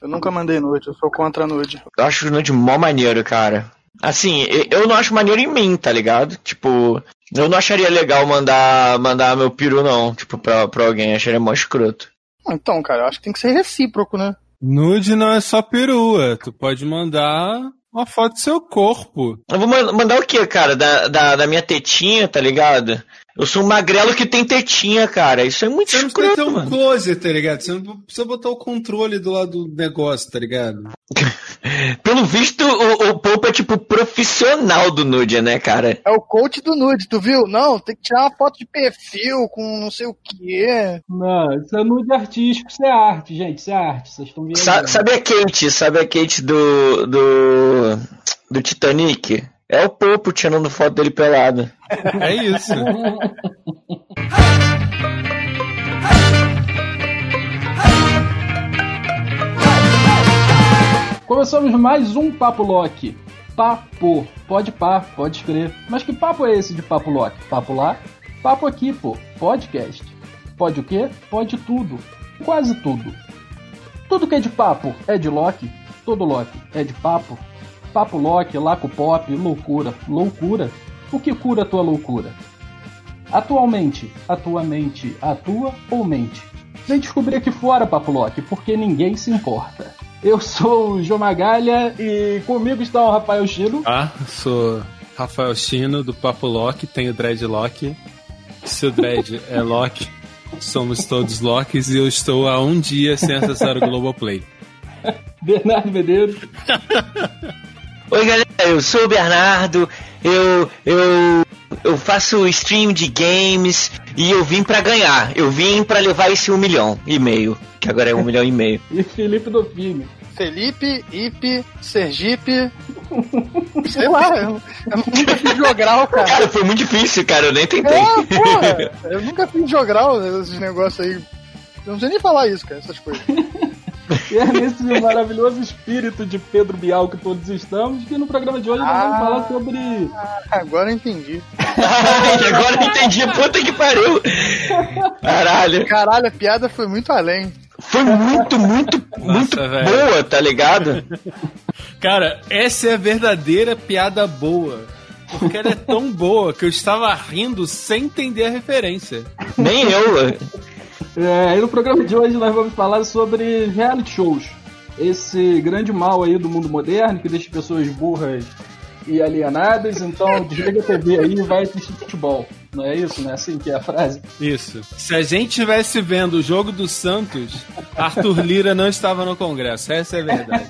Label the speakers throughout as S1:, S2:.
S1: Eu nunca mandei nude, eu sou contra nude.
S2: Eu acho o nude mó maneiro, cara. Assim, eu não acho maneiro em mim, tá ligado? Tipo, eu não acharia legal mandar, mandar meu peru, não, tipo, pra, pra alguém. Eu acharia mó escroto.
S1: Então, cara, eu acho que tem que ser recíproco, né?
S3: Nude não é só perua. Tu pode mandar uma foto do seu corpo.
S2: Eu vou mandar o quê, cara? Da, da, da minha tetinha, tá ligado? Eu sou um magrelo que tem tetinha, cara. Isso é muito
S3: Você não
S2: escroto,
S3: precisa ter um
S2: mano.
S3: close, tá ligado? Você não precisa botar o controle do lado do negócio, tá ligado?
S2: Pelo visto, o, o Pope é tipo profissional do nude, né, cara?
S1: É o coach do nude, tu viu? Não, tem que tirar uma foto de perfil com não sei o quê.
S4: Não, isso é nude artístico, isso é arte, gente, isso é arte. Vocês estão vendo.
S2: Sa- sabe a Kate? Sabe a Kate do. do. do Titanic? É o Popo tirando foto dele pelado.
S3: É isso.
S4: Começamos mais um Papo Lock. Papo. Pode pá, pode escrever. Mas que papo é esse de Papo Lock? Papo lá? Papo aqui, pô. Podcast. Pode o quê? Pode tudo. Quase tudo. Tudo que é de papo é de Loki. Todo Loki é de papo. Papo Loki, Laco Pop, loucura. Loucura? O que cura a tua loucura? Atualmente, a tua mente atua ou mente? Vem descobrir aqui fora, Papo Loki, porque ninguém se importa. Eu sou o João Magalha e comigo está o Rafael Chino.
S3: Ah, sou Rafael Chino do Papo Lock, tenho dreadlock. Se o dread é Loki, somos todos Locks e eu estou há um dia sem acessar o Globoplay.
S4: Bernardo Medeiros.
S2: Oi, galera, eu sou o Bernardo. Eu. eu. eu faço stream de games e eu vim pra ganhar. Eu vim pra levar esse um milhão e meio, que agora é um milhão e meio.
S4: E Felipe Dofini.
S1: Felipe, Ipe, Sergipe. Sei lá, eu, eu nunca fiz jogral, cara.
S2: Cara, foi muito difícil, cara, eu nem tentei.
S1: É, porra, eu nunca fiz jogral, esses negócios aí. Eu não sei nem falar isso, cara, essas coisas.
S4: E é nesse maravilhoso espírito de Pedro Bial que todos estamos, que no programa de hoje nós vamos
S1: Ah.
S4: falar sobre
S1: Agora eu entendi.
S2: Ai, agora eu entendi, puta que pariu. Caralho.
S1: Caralho, a piada foi muito além.
S2: Foi muito, muito, muito
S3: velho.
S2: boa, tá ligado?
S3: Cara, essa é a verdadeira piada boa. Porque ela é tão boa que eu estava rindo sem entender a referência.
S2: Nem eu.
S4: É, e no programa de hoje nós vamos falar sobre reality shows. Esse grande mal aí do mundo moderno que deixa pessoas burras e alienadas, então desliga a TV aí e vai assistir futebol. Não é isso? Não é assim que é a frase?
S3: Isso. Se a gente tivesse vendo o jogo do Santos, Arthur Lira não estava no Congresso. Essa é a verdade.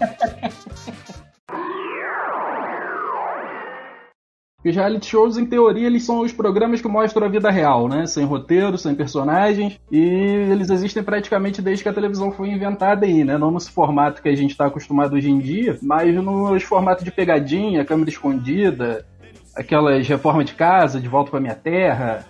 S4: Porque os reality shows, em teoria, eles são os programas que mostram a vida real, né? Sem roteiro, sem personagens. E eles existem praticamente desde que a televisão foi inventada aí, né? Não nesse formato que a gente está acostumado hoje em dia, mas nos formatos de pegadinha, câmera escondida, aquelas reformas de casa, de volta para minha terra,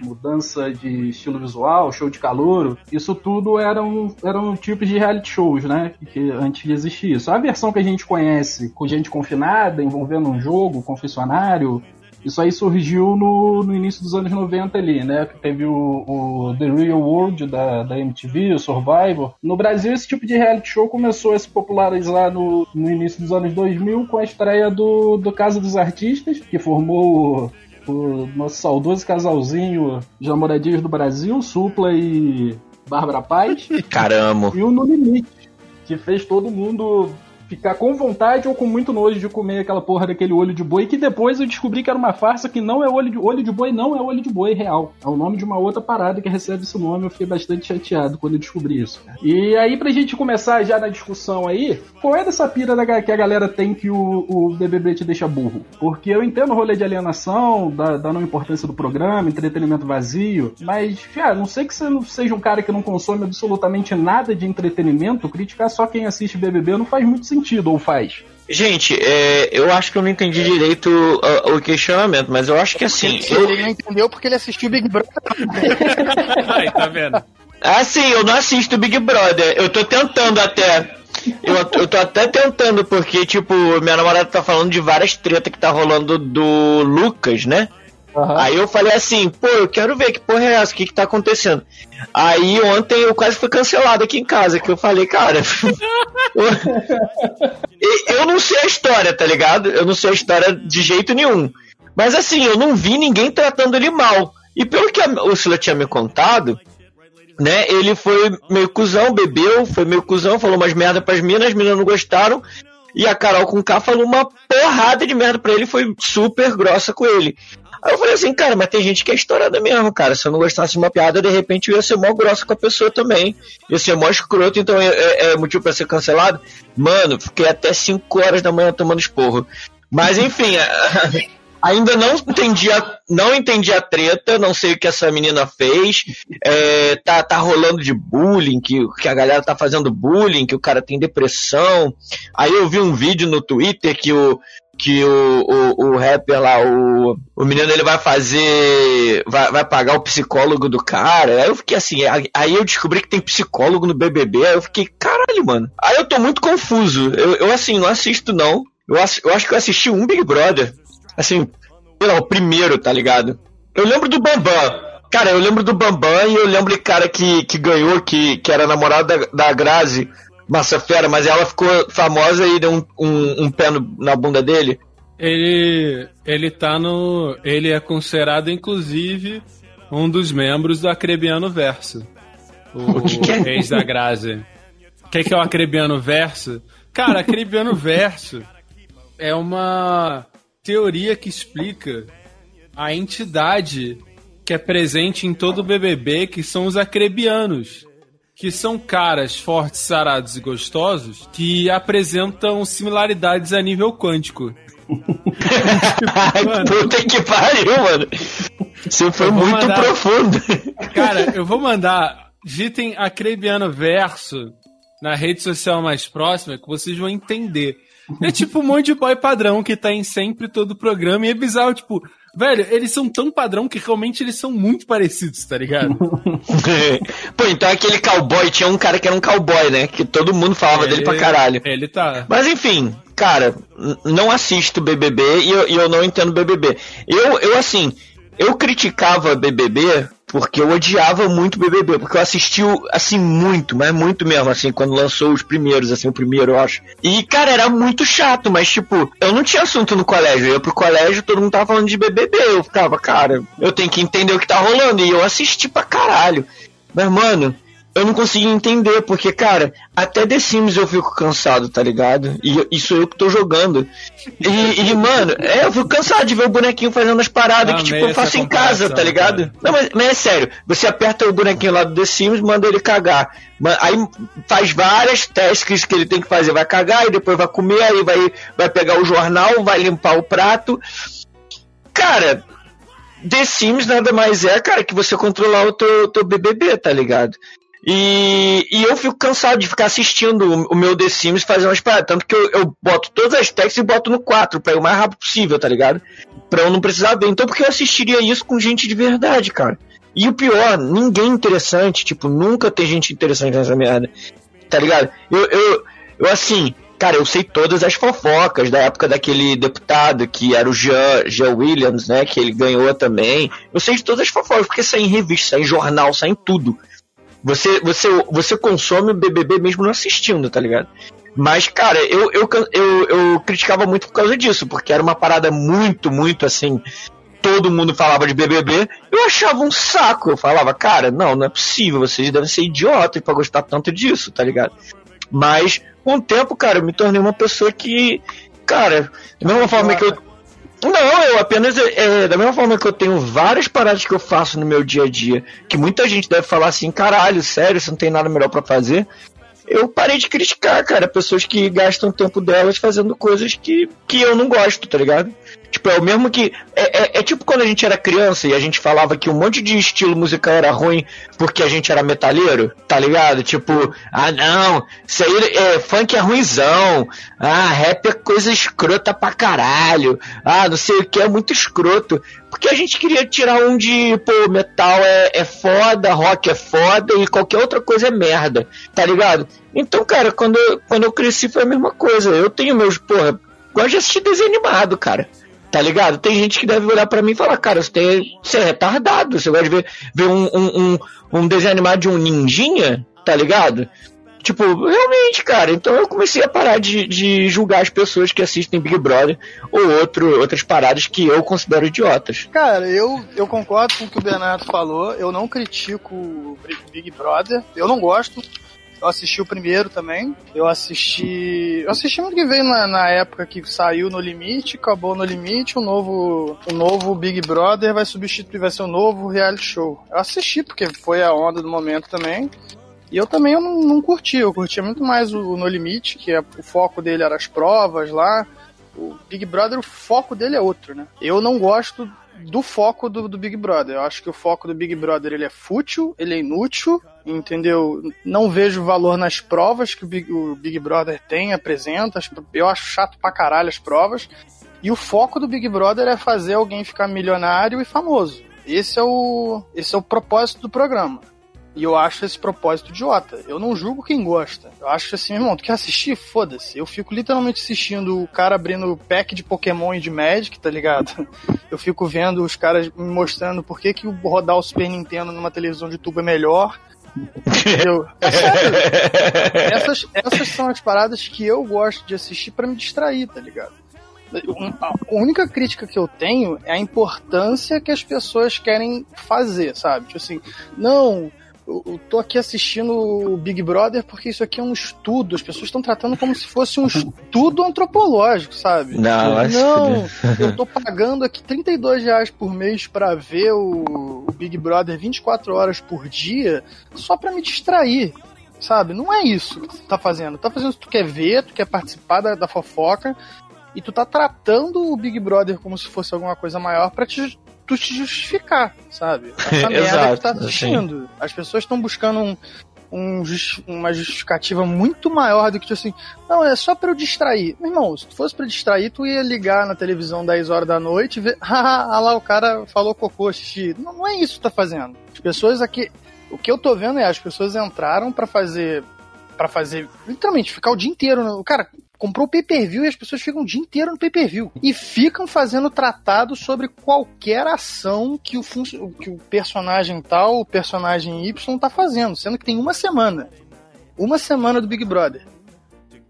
S4: mudança de estilo visual, show de calouro, isso tudo eram, eram tipos de reality shows, né? Que antes de existir isso. A versão que a gente conhece, com gente confinada, envolvendo um jogo, confessionário, isso aí surgiu no, no início dos anos 90 ali, né? Que teve o, o The Real World da, da MTV, o Survivor. No Brasil, esse tipo de reality show começou a se popularizar no, no início dos anos 2000 com a estreia do, do Casa dos Artistas, que formou o nosso saudoso casalzinho de namoradinhos do Brasil, Supla e Bárbara Paz,
S2: Caramba.
S4: e o No Limite, que fez todo mundo ficar com vontade ou com muito nojo de comer aquela porra daquele olho de boi, que depois eu descobri que era uma farsa que não é olho de olho de boi, não é olho de boi real. É o nome de uma outra parada que recebe esse nome, eu fiquei bastante chateado quando eu descobri isso. E aí, pra gente começar já na discussão aí, qual é dessa pira da, que a galera tem que o, o BBB te deixa burro? Porque eu entendo o rolê de alienação, da, da não importância do programa, entretenimento vazio, mas, fia, não sei que você não seja um cara que não consome absolutamente nada de entretenimento, criticar só quem assiste BBB não faz muito sentido, ou faz?
S2: Gente, é, eu acho que eu não entendi direito uh, o questionamento, mas eu acho que assim. Eu,
S1: Ele não entendeu porque ele assistiu Big Brother.
S3: Aí, tá vendo?
S2: assim, eu não assisto Big Brother. Eu tô tentando até. Eu, eu tô até tentando, porque, tipo, minha namorada tá falando de várias tretas que tá rolando do Lucas, né? Uhum. Aí eu falei assim, pô, eu quero ver que porra é essa, o que que tá acontecendo. Aí ontem eu quase fui cancelado aqui em casa, que eu falei, cara. eu não sei a história, tá ligado? Eu não sei a história de jeito nenhum. Mas assim, eu não vi ninguém tratando ele mal. E pelo que a Ursula tinha me contado, né, ele foi meio cuzão, bebeu, foi meio cuzão, falou umas merda pras minas, as minas não gostaram. E a Carol com K falou uma porrada de merda pra ele, foi super grossa com ele. Aí eu falei assim, cara, mas tem gente que é estourada mesmo, cara. Se eu não gostasse de uma piada, de repente eu ia ser mó grossa com a pessoa também. Ia ser mó escroto, então é, é, é motivo pra ser cancelado. Mano, fiquei até 5 horas da manhã tomando esporro. Mas enfim, ainda não entendi a, não entendi a treta, não sei o que essa menina fez. É, tá, tá rolando de bullying, que, que a galera tá fazendo bullying, que o cara tem depressão. Aí eu vi um vídeo no Twitter que o, que o, o, o rapper lá, o, o menino, ele vai fazer. Vai, vai pagar o psicólogo do cara. Aí eu fiquei assim, aí eu descobri que tem psicólogo no BBB. Aí eu fiquei, caralho, mano. Aí eu tô muito confuso. Eu, eu assim, não assisto não. Eu, eu acho que eu assisti um Big Brother. Assim, não, o primeiro, tá ligado? Eu lembro do Bambam. Cara, eu lembro do Bambam e eu lembro de cara que, que ganhou, que, que era namorado da, da Grazi Massa Fera, mas ela ficou famosa e deu um, um, um pé no, na bunda dele.
S3: Ele, ele tá no. Ele é considerado, inclusive, um dos membros do Acrebiano Verso. O, o que que é? ex da Grazi. O que, que é o Acrebiano Verso? Cara, Acrebiano Verso é uma teoria que explica a entidade que é presente em todo o BBB, que são os acrebianos que são caras fortes, sarados e gostosos que apresentam similaridades a nível quântico.
S2: Puta que pariu, mano. Isso foi muito mandar... profundo.
S3: Cara, eu vou mandar. Digitem Acrebiano Verso na rede social mais próxima que vocês vão entender. É tipo um monte de boy padrão que tá em sempre todo o programa e é bizarro, tipo, Velho, eles são tão padrão que realmente eles são muito parecidos, tá ligado?
S2: Pô, então aquele cowboy, tinha um cara que era um cowboy, né? Que todo mundo falava ele, dele pra caralho.
S3: Ele tá.
S2: Mas enfim, cara, não assisto BBB e eu, e eu não entendo BBB. Eu, eu assim, eu criticava BBB porque eu odiava muito BBB, porque eu assisti, assim, muito, mas muito mesmo, assim, quando lançou os primeiros, assim, o primeiro, eu acho. E, cara, era muito chato, mas, tipo, eu não tinha assunto no colégio. Eu ia pro colégio, todo mundo tava falando de BBB. Eu ficava, cara, eu tenho que entender o que tá rolando. E eu assisti pra caralho. Mas, mano, eu não consegui entender, porque, cara, até The Sims eu fico cansado, tá ligado? E isso eu que tô jogando. E, e, mano, é, eu fico cansado de ver o bonequinho fazendo as paradas que, tipo, eu faço em casa, tá ligado? Cara. Não, mas, mas, é sério, você aperta o bonequinho lá do The Sims, manda ele cagar. Aí faz várias tasks que ele tem que fazer, vai cagar, e depois vai comer, aí vai, vai pegar o jornal, vai limpar o prato. Cara, The Sims nada mais é, cara, que você controlar o teu, teu BBB, tá ligado? E, e eu fico cansado de ficar assistindo o, meu The Sims fazendo umas paradas. Tanto que eu, eu boto todas as texts e boto no 4 pra ir o mais rápido possível, tá ligado? Pra eu não precisar ver. Então, porque eu assistiria isso com gente de verdade, cara. E o pior, ninguém interessante, tipo, nunca tem gente interessante nessa merda. Tá ligado? Eu, eu, eu assim, cara, eu sei todas as fofocas da época daquele deputado que era o Jean, Jean Williams, né? Que ele ganhou também. Eu sei de todas as fofocas, porque sai em revista, sai em jornal, sai em tudo. Você, você, você consome o BBB mesmo não assistindo, tá ligado? Mas, cara, eu, eu, eu, eu criticava muito por causa disso, porque era uma parada muito, muito assim. Todo mundo falava de BBB, eu achava um saco. Eu falava, cara, não, não é possível, vocês devem ser idiotas para gostar tanto disso, tá ligado? Mas, com o tempo, cara, eu me tornei uma pessoa que, cara, da mesma forma que eu não, eu apenas. É, da mesma forma que eu tenho várias paradas que eu faço no meu dia a dia, que muita gente deve falar assim, caralho, sério, você não tem nada melhor para fazer. Eu parei de criticar, cara, pessoas que gastam tempo delas fazendo coisas que, que eu não gosto, tá ligado? Tipo, é o mesmo que. É, é, é, tipo quando a gente era criança e a gente falava que um monte de estilo musical era ruim porque a gente era metalheiro, tá ligado? Tipo, ah não, isso aí é funk é ruizão, ah, rap é coisa escrota pra caralho, ah, não sei o que, é muito escroto. Porque a gente queria tirar um de, pô, metal é, é foda, rock é foda e qualquer outra coisa é merda, tá ligado? Então, cara, quando quando eu cresci foi a mesma coisa. Eu tenho meus, porra, gosto de assistir desenho animado, cara. Tá ligado? Tem gente que deve olhar para mim e falar, cara, você, tem, você é retardado, você gosta de ver, ver um, um, um, um desenho animado de um ninjinha, tá ligado? Tipo, realmente, cara, então eu comecei a parar de, de julgar as pessoas que assistem Big Brother ou outro, outras paradas que eu considero idiotas.
S1: Cara, eu, eu concordo com o que o Bernardo falou, eu não critico Big Brother, eu não gosto, eu assisti o primeiro também. Eu assisti. Eu assisti muito que veio na, na, época que saiu No Limite, acabou No Limite, o novo, o novo Big Brother vai substituir, vai ser o novo reality show. Eu assisti porque foi a onda do momento também. E eu também eu não, não curti, eu curtia muito mais o, o No Limite, que é, o foco dele era as provas lá. O Big Brother, o foco dele é outro, né? Eu não gosto do foco do, do, Big Brother. Eu acho que o foco do Big Brother ele é fútil, ele é inútil, entendeu? Não vejo valor nas provas que o Big, o Big Brother tem, apresenta. Eu acho chato pra caralho as provas. E o foco do Big Brother é fazer alguém ficar milionário e famoso. Esse é o, esse é o propósito do programa. E eu acho esse propósito idiota. Eu não julgo quem gosta. Eu acho assim, irmão, tu quer assistir? Foda-se. Eu fico literalmente assistindo o cara abrindo pack de Pokémon e de Magic, tá ligado? Eu fico vendo os caras me mostrando por que, que rodar o Super Nintendo numa televisão de tubo é melhor. Entendeu? É sério. Essas, essas são as paradas que eu gosto de assistir para me distrair, tá ligado? A única crítica que eu tenho é a importância que as pessoas querem fazer, sabe? Tipo assim, não, eu tô aqui assistindo o Big Brother porque isso aqui é um estudo. As pessoas estão tratando como se fosse um estudo antropológico, sabe?
S2: Não,
S1: acho não que... eu tô pagando aqui 32 reais por mês para ver o Big Brother 24 horas por dia só para me distrair. Sabe? Não é isso que tu tá fazendo. Tu tá fazendo se tu quer ver, tu quer participar da, da fofoca e tu tá tratando o Big Brother como se fosse alguma coisa maior para te tu te justificar, sabe? Essa merda Exato, que tu tá assistindo. Assim. As pessoas estão buscando um, um uma justificativa muito maior do que, tipo assim, não, é só para eu distrair. Meu irmão, se tu fosse para distrair, tu ia ligar na televisão 10 horas da noite e ver, ah lá, o cara falou cocô, xixi. Não, não é isso que tu tá fazendo. As pessoas aqui. O que eu tô vendo é as pessoas entraram para fazer para fazer, literalmente, ficar o dia inteiro. No... Cara, comprou o pay-per-view e as pessoas ficam o dia inteiro no pay-per-view. E ficam fazendo tratado sobre qualquer ação que o, que o personagem tal, o personagem Y tá fazendo, sendo que tem uma semana. Uma semana do Big Brother.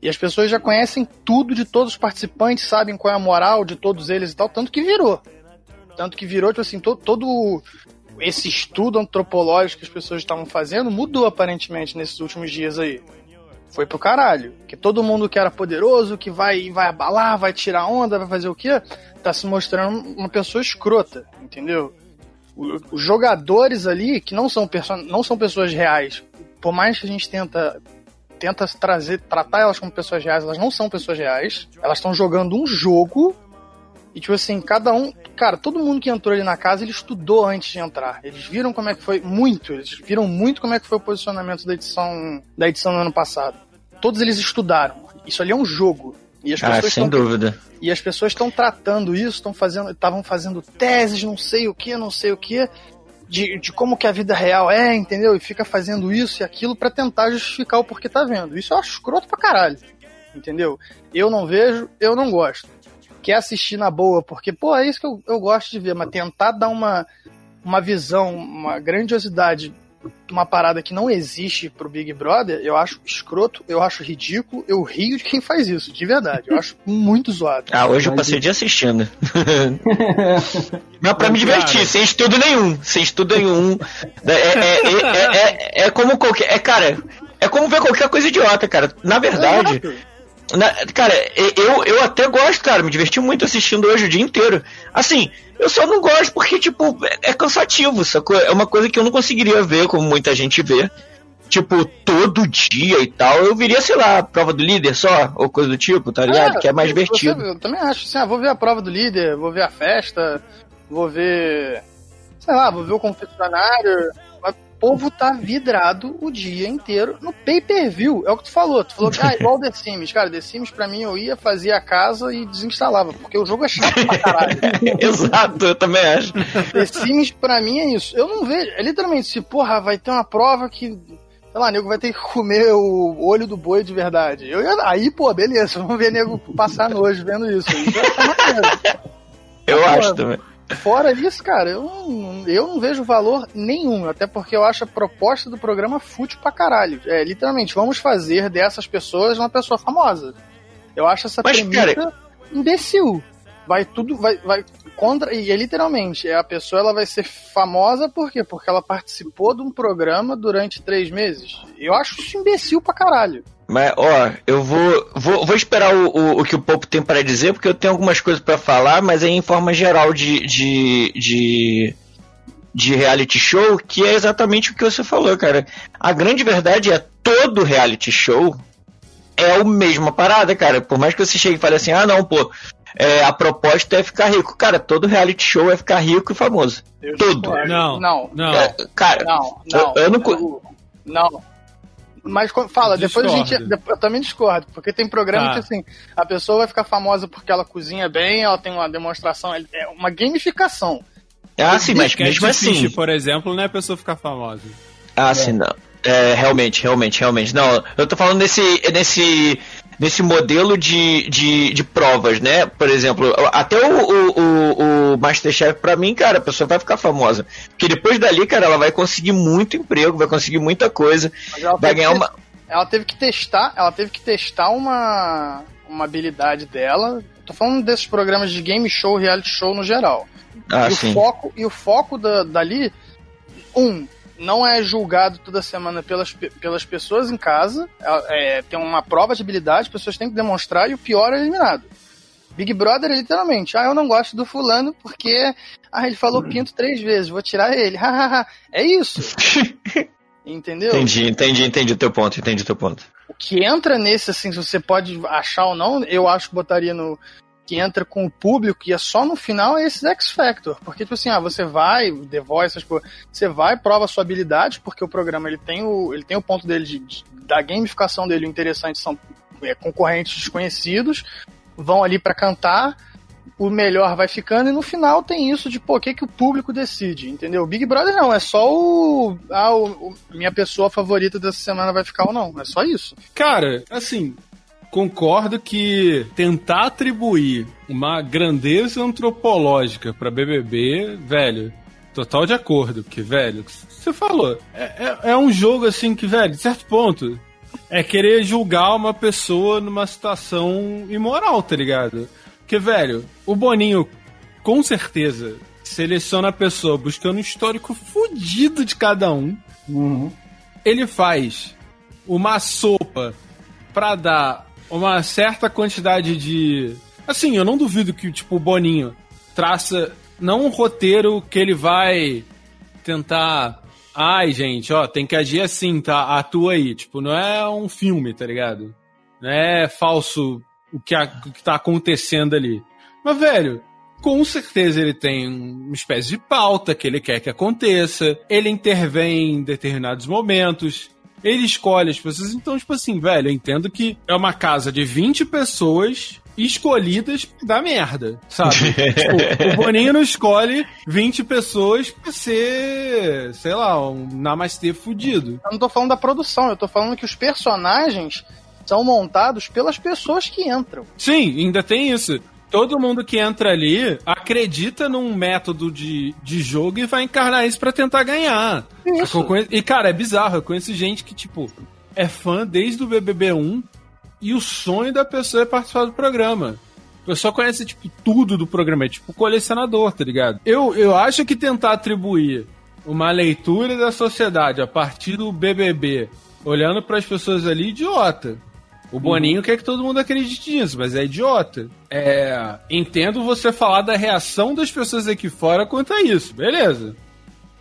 S1: E as pessoas já conhecem tudo de todos os participantes, sabem qual é a moral de todos eles e tal, tanto que virou. Tanto que virou, tipo assim, todo esse estudo antropológico que as pessoas estavam fazendo mudou aparentemente nesses últimos dias aí foi pro caralho. Que todo mundo que era poderoso, que vai, vai abalar, vai tirar onda, vai fazer o quê? Tá se mostrando uma pessoa escrota, entendeu? Os jogadores ali, que não são, não são pessoas reais, por mais que a gente tenta tenta trazer, tratar elas como pessoas reais, elas não são pessoas reais. Elas estão jogando um jogo e, tipo assim, cada um. Cara, todo mundo que entrou ali na casa, ele estudou antes de entrar. Eles viram como é que foi. Muito, eles viram muito como é que foi o posicionamento da edição da edição do ano passado. Todos eles estudaram. Isso ali é um jogo.
S2: E as ah, sem tão, dúvida.
S1: E as pessoas estão tratando isso, estão fazendo, estavam fazendo teses, não sei o que, não sei o que, de, de como que a vida real é, entendeu? E fica fazendo isso e aquilo para tentar justificar o porquê tá vendo. Isso eu acho escroto pra caralho. Entendeu? Eu não vejo, eu não gosto quer assistir na boa, porque, pô, é isso que eu, eu gosto de ver, mas tentar dar uma, uma visão, uma grandiosidade uma parada que não existe pro Big Brother, eu acho escroto, eu acho ridículo, eu rio de quem faz isso, de verdade. Eu acho muito zoado.
S2: Ah, hoje eu passei o dia assistindo. Mas pra me divertir, sem estudo nenhum. Sem estudo nenhum. É, é, é, é, é como qualquer. É, cara, é como ver qualquer coisa idiota, cara. Na verdade. Na, cara, eu, eu até gosto, cara, me diverti muito assistindo hoje o dia inteiro. Assim, eu só não gosto porque, tipo, é, é cansativo, sacou? É uma coisa que eu não conseguiria ver como muita gente vê. Tipo, todo dia e tal. Eu viria, sei lá, prova do líder só, ou coisa do tipo, tá ligado? É, que é mais divertido.
S1: eu também acho assim, ah, vou ver a prova do líder, vou ver a festa, vou ver. Sei lá, vou ver o confessionário povo tá vidrado o dia inteiro no pay-per-view. É o que tu falou. Tu falou que, ah, igual The Sims. Cara, The Sims pra mim eu ia, fazia a casa e desinstalava, porque o jogo é chato pra caralho.
S2: Exato, eu também acho.
S1: The Sims pra mim é isso. Eu não vejo, é literalmente, se porra, vai ter uma prova que sei lá, nego vai ter que comer o olho do boi de verdade. Eu aí, pô, beleza, vamos ver nego passar nojo vendo isso. Isso é
S2: Eu acho também.
S1: Fora isso, cara, eu não, eu não vejo valor nenhum, até porque eu acho a proposta do programa fútil pra caralho. É, literalmente, vamos fazer dessas pessoas uma pessoa famosa. Eu acho essa Mas, premissa cara... imbecil. Vai tudo, vai, vai contra, e é literalmente, é a pessoa ela vai ser famosa por quê? Porque ela participou de um programa durante três meses. Eu acho isso imbecil pra caralho.
S2: Mas, ó, eu vou, vou, vou esperar o, o, o que o Popo tem para dizer, porque eu tenho algumas coisas para falar, mas é em forma geral de, de, de, de reality show, que é exatamente o que você falou, cara. A grande verdade é todo reality show é a mesma parada, cara. Por mais que você chegue e fale assim, ah, não, pô, é, a proposta é ficar rico. Cara, todo reality show é ficar rico e famoso. Eu todo.
S3: Não, não, não.
S2: É, cara,
S1: não, não. Eu, eu não. Eu, não. Mas fala, depois a gente. Eu também discordo, porque tem programa tá. que assim, a pessoa vai ficar famosa porque ela cozinha bem, ela tem uma demonstração, é uma gamificação.
S2: Ah, sim, mas mesmo assim.
S3: por exemplo, não é a pessoa ficar famosa.
S2: Ah, é. sim, não. É, realmente, realmente, realmente. Não, eu tô falando nesse, nesse, nesse modelo de, de, de provas, né? Por exemplo, até o, o, o, o Masterchef, pra mim, cara, a pessoa vai ficar famosa. Porque depois dali, cara, ela vai conseguir muito emprego, vai conseguir muita coisa, vai ganhar
S1: que,
S2: uma.
S1: Ela teve que testar, ela teve que testar uma, uma habilidade dela. Tô falando desses programas de game show, reality show no geral.
S2: Ah,
S1: e,
S2: sim.
S1: O foco, e o foco da, dali, um, não é julgado toda semana pelas, pelas pessoas em casa. É, tem uma prova de habilidade, as pessoas têm que demonstrar e o pior é eliminado. Big Brother é literalmente, ah, eu não gosto do fulano porque ah, ele falou pinto três vezes, vou tirar ele. é isso. Entendeu?
S2: Entendi, entendi, entendi o teu ponto, entendi o teu ponto.
S1: O que entra nesse, assim, se você pode achar ou não, eu acho que botaria no, que entra com o público e é só no final é esse X Factor. Porque, tipo assim, ah, você vai, The Voice, tipo, você vai, prova sua habilidade, porque o programa ele tem o, ele tem o ponto dele de, de da gamificação dele, o interessante são é, concorrentes desconhecidos, vão ali para cantar, o melhor vai ficando, e no final tem isso de, pô, o que, que o público decide, entendeu? O Big Brother não, é só o, ah, o, o, minha pessoa favorita dessa semana vai ficar ou não, é só isso.
S3: Cara, assim, concordo que tentar atribuir uma grandeza antropológica para BBB, velho, total de acordo, porque, velho, você falou, é, é, é, um jogo assim que, velho, de certo ponto, é querer julgar uma pessoa numa situação imoral, tá ligado? Porque, velho, o Boninho, com certeza, seleciona a pessoa buscando um histórico fudido de cada um. Uhum. Ele faz uma sopa pra dar uma certa quantidade de. Assim, eu não duvido que tipo, o Boninho traça não um roteiro que ele vai tentar. Ai, gente, ó, tem que agir assim, tá? Atua aí. Tipo, não é um filme, tá ligado? Não é falso o que, a, o que tá acontecendo ali. Mas, velho, com certeza ele tem uma espécie de pauta que ele quer que aconteça. Ele intervém em determinados momentos ele escolhe as pessoas. Então, tipo assim, velho, eu entendo que é uma casa de 20 pessoas escolhidas da merda, sabe? tipo, o Boninho não escolhe 20 pessoas pra ser, sei lá, um namastê fudido.
S1: Eu não tô falando da produção, eu tô falando que os personagens são montados pelas pessoas que entram.
S3: Sim, ainda tem isso todo mundo que entra ali acredita num método de, de jogo e vai encarnar isso para tentar ganhar. Isso. E, cara, é bizarro. Eu conheço gente que, tipo, é fã desde o BBB 1 e o sonho da pessoa é participar do programa. A pessoa conhece, tipo, tudo do programa. É tipo colecionador, tá ligado? Eu, eu acho que tentar atribuir uma leitura da sociedade a partir do BBB, olhando para as pessoas ali, idiota. O Boninho quer que todo mundo acredite nisso, mas é idiota. É, entendo você falar da reação das pessoas aqui fora quanto a isso, beleza.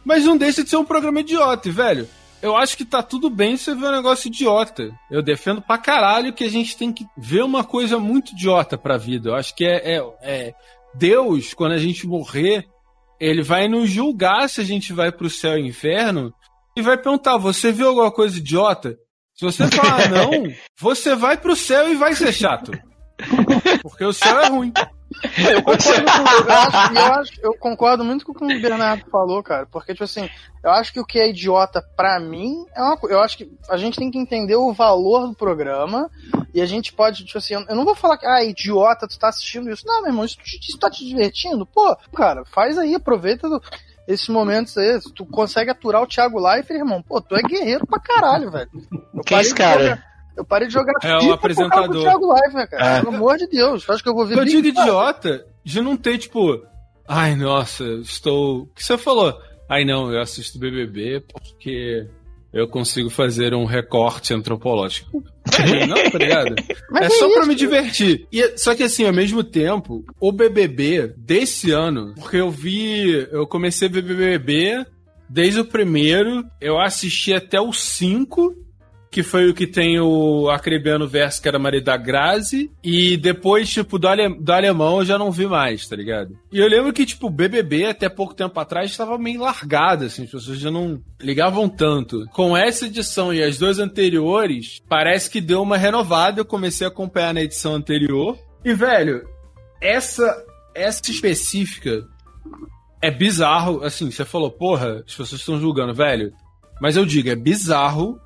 S3: Mas não deixa de ser um programa idiota, velho. Eu acho que tá tudo bem você ver um negócio idiota. Eu defendo pra caralho que a gente tem que ver uma coisa muito idiota pra vida. Eu acho que é, é, é Deus, quando a gente morrer, ele vai nos julgar se a gente vai pro céu ou inferno e vai perguntar: você viu alguma coisa idiota? Se você falar não, você vai pro céu e vai ser chato. Porque o céu é ruim.
S1: Eu concordo, com, eu, acho, eu, acho, eu concordo muito com o que o Bernardo falou, cara. Porque, tipo assim, eu acho que o que é idiota pra mim é uma Eu acho que a gente tem que entender o valor do programa. E a gente pode, tipo assim, eu não vou falar que, ah, idiota, tu tá assistindo isso. Não, meu irmão, isso, isso tá te divertindo? Pô, cara, faz aí, aproveita do, esses momentos aí. Tu consegue aturar o Thiago Life, irmão. Pô, tu é guerreiro pra caralho, velho.
S2: Eu que é esse cara? Jogar...
S1: Eu parei de jogar
S3: É o apresentador. Thiago
S1: Live, né, cara? É. Pelo amor de Deus. Acho que eu vou ver.
S3: Eu digo idiota de não ter, tipo. Ai, nossa, estou. O que você falou? Ai, não, eu assisto BBB porque eu consigo fazer um recorte antropológico. É, não, tá ligado? Mas é, é só isso. pra me divertir. E, só que assim, ao mesmo tempo, o BBB desse ano, porque eu vi. Eu comecei a ver BBB desde o primeiro, eu assisti até o 5 que foi o que tem o Acrebiano Verso, que era marido da Grazi, e depois, tipo, do, ale, do alemão eu já não vi mais, tá ligado? E eu lembro que, tipo, o BBB, até pouco tempo atrás, estava meio largado, assim, as pessoas já não ligavam tanto. Com essa edição e as duas anteriores, parece que deu uma renovada, eu comecei a acompanhar na edição anterior, e, velho, essa, essa específica é bizarro, assim, você falou, porra, as pessoas estão julgando, velho, mas eu digo, é bizarro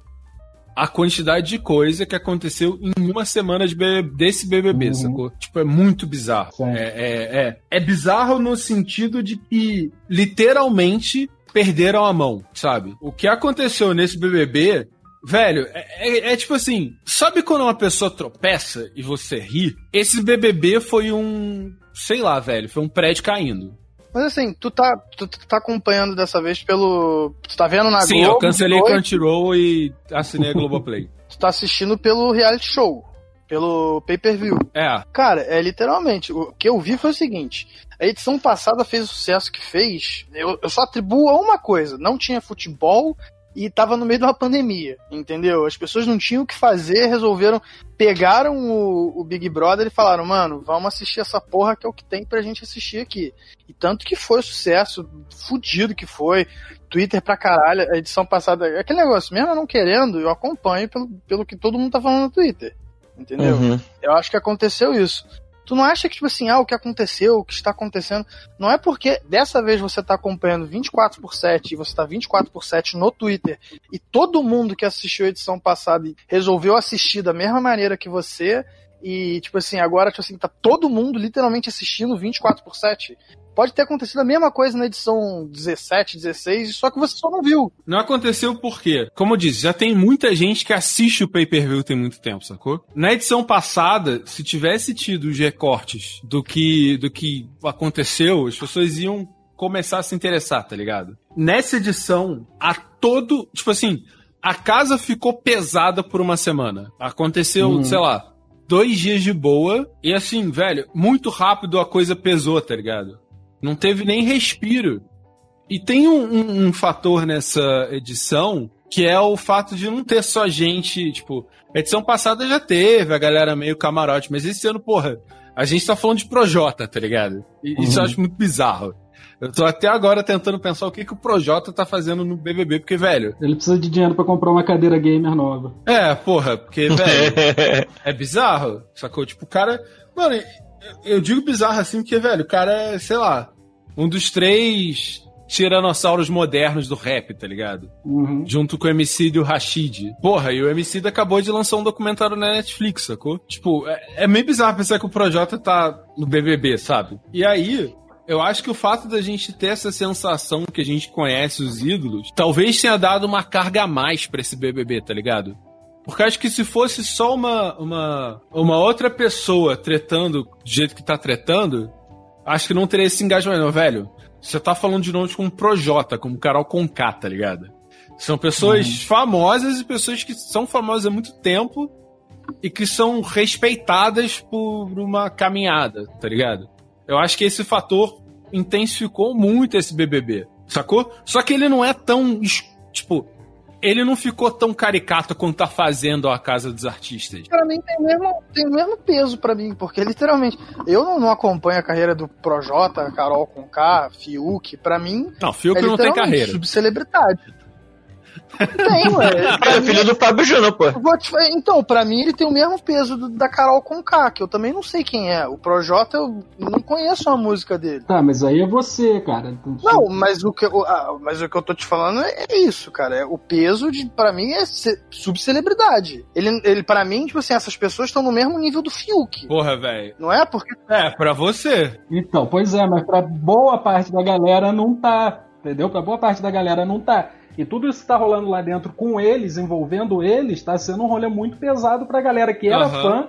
S3: a quantidade de coisa que aconteceu em uma semana de desse BBB, uhum. sacou? Tipo, é muito bizarro. É, é, é, é bizarro no sentido de que, literalmente, perderam a mão, sabe? O que aconteceu nesse BBB Velho, é, é, é, tipo assim, sabe quando uma pessoa tropeça e você ri? Esse BBB foi um, sei lá, velho, foi um prédio caindo.
S1: Mas assim, tu tá, tu, tu tá acompanhando dessa vez pelo. Tu tá vendo na
S3: Sim, Globo? Sim, eu cancelei Crunchyroll e assinei a Globoplay.
S1: tu tá assistindo pelo reality show. Pelo pay-per-view.
S3: É.
S1: Cara, é literalmente. O que eu vi foi o seguinte: a edição passada fez o sucesso que fez. Eu, eu só atribuo a uma coisa: não tinha futebol e tava no meio de uma pandemia, entendeu? As pessoas não tinham o que fazer, resolveram, pegaram o, o, Big Brother e falaram, mano, vamos assistir essa porra que é o que tem pra gente assistir aqui. E tanto que foi sucesso, fudido que foi, Twitter pra caralho, a edição passada, aquele negócio, mesmo não querendo, eu acompanho pelo, pelo que todo mundo tá falando no Twitter, entendeu? Uhum. Eu acho que aconteceu isso. Tu não acha que, tipo assim, ah, o que aconteceu, o que está acontecendo, não é porque dessa vez você está acompanhando 24 por 7 e você está 24 por 7 no Twitter e todo mundo que assistiu a edição passada resolveu assistir da mesma maneira que você e, tipo assim, agora, tipo assim, tá todo mundo literalmente assistindo 24 por 7 pode ter acontecido a mesma coisa na edição 17, 16, só que você só não viu.
S3: Não aconteceu por quê? Como eu disse, já tem muita gente que assiste o pay-per-view tem muito tempo, sacou? Na edição passada, se tivesse tido os recortes do que, do que aconteceu, as pessoas iam começar a se interessar, tá ligado? Nessa edição, a todo. Tipo assim, a casa ficou pesada por uma semana. Aconteceu, uhum. sei lá, dois dias de boa. E assim, velho, muito rápido a coisa pesou, tá ligado? Não teve nem respiro. E tem um, um, um, fator nessa edição que é o fato de não ter só gente, tipo, a edição passada já teve a galera meio camarote, mas esse ano, porra, a gente tá falando de Projota, tá ligado? E, uhum. Isso eu acho muito bizarro. Eu tô até agora tentando pensar o que, que o Projota tá fazendo no BBB, porque, velho.
S4: Ele precisa de dinheiro para comprar uma cadeira gamer nova.
S3: É, porra, porque, velho. é bizarro, sacou? Tipo, o cara. Mano, eu digo bizarro assim porque, velho, o cara é, sei lá, um dos três tiranossauros modernos do rap, tá ligado? Uhum. Junto com o MC e o Rashid. Porra, e o MC acabou de lançar um documentário na Netflix, sacou? Tipo, é, é meio bizarro pensar que o Projota tá no BBB, sabe? E aí, eu acho que o fato da gente ter essa sensação que a gente conhece os ídolos, talvez tenha dado uma carga a mais pra esse BBB, tá ligado? Porque acho que se fosse só uma, uma, uma outra pessoa tretando do jeito que tá tretando, acho que não teria esse engajamento, não, velho. Você tá falando de nomes como Projota, como Carol Conká, tá ligado? São pessoas uhum. famosas e pessoas que são famosas há muito tempo e que são respeitadas por uma caminhada, tá ligado? Eu acho que esse fator intensificou muito esse BBB, sacou? Só que ele não é tão, tipo, ele não ficou tão caricato quanto tá fazendo a Casa dos Artistas.
S1: Pra mim tem o mesmo, tem o mesmo peso para mim, porque literalmente, eu não, não, acompanho a carreira do Projota, Carol com K, Fiuk, pra mim.
S3: Não, Fiuk é não tem carreira.
S1: Subcelebridade. Tem, ué.
S2: É filho do Fábio Júnior, pô.
S1: Te... Então, pra mim ele tem o mesmo peso do, da Carol Conká, que eu também não sei quem é. O Projota eu não conheço a música dele.
S4: Tá, mas aí é você, cara. Então,
S1: não, mas o que, eu, ah, mas o que eu tô te falando é isso, cara. É, o peso, de, pra mim, é subcelebridade. Ele, ele, pra mim, tipo assim, essas pessoas estão no mesmo nível do Fiuk.
S3: Porra, velho.
S1: Não é? Porque.
S3: É, pra você.
S4: Então, pois é, mas pra boa parte da galera não tá. Entendeu? Pra boa parte da galera não tá. E tudo isso que tá rolando lá dentro com eles, envolvendo eles, tá sendo um rolê muito pesado pra galera que era uhum. fã.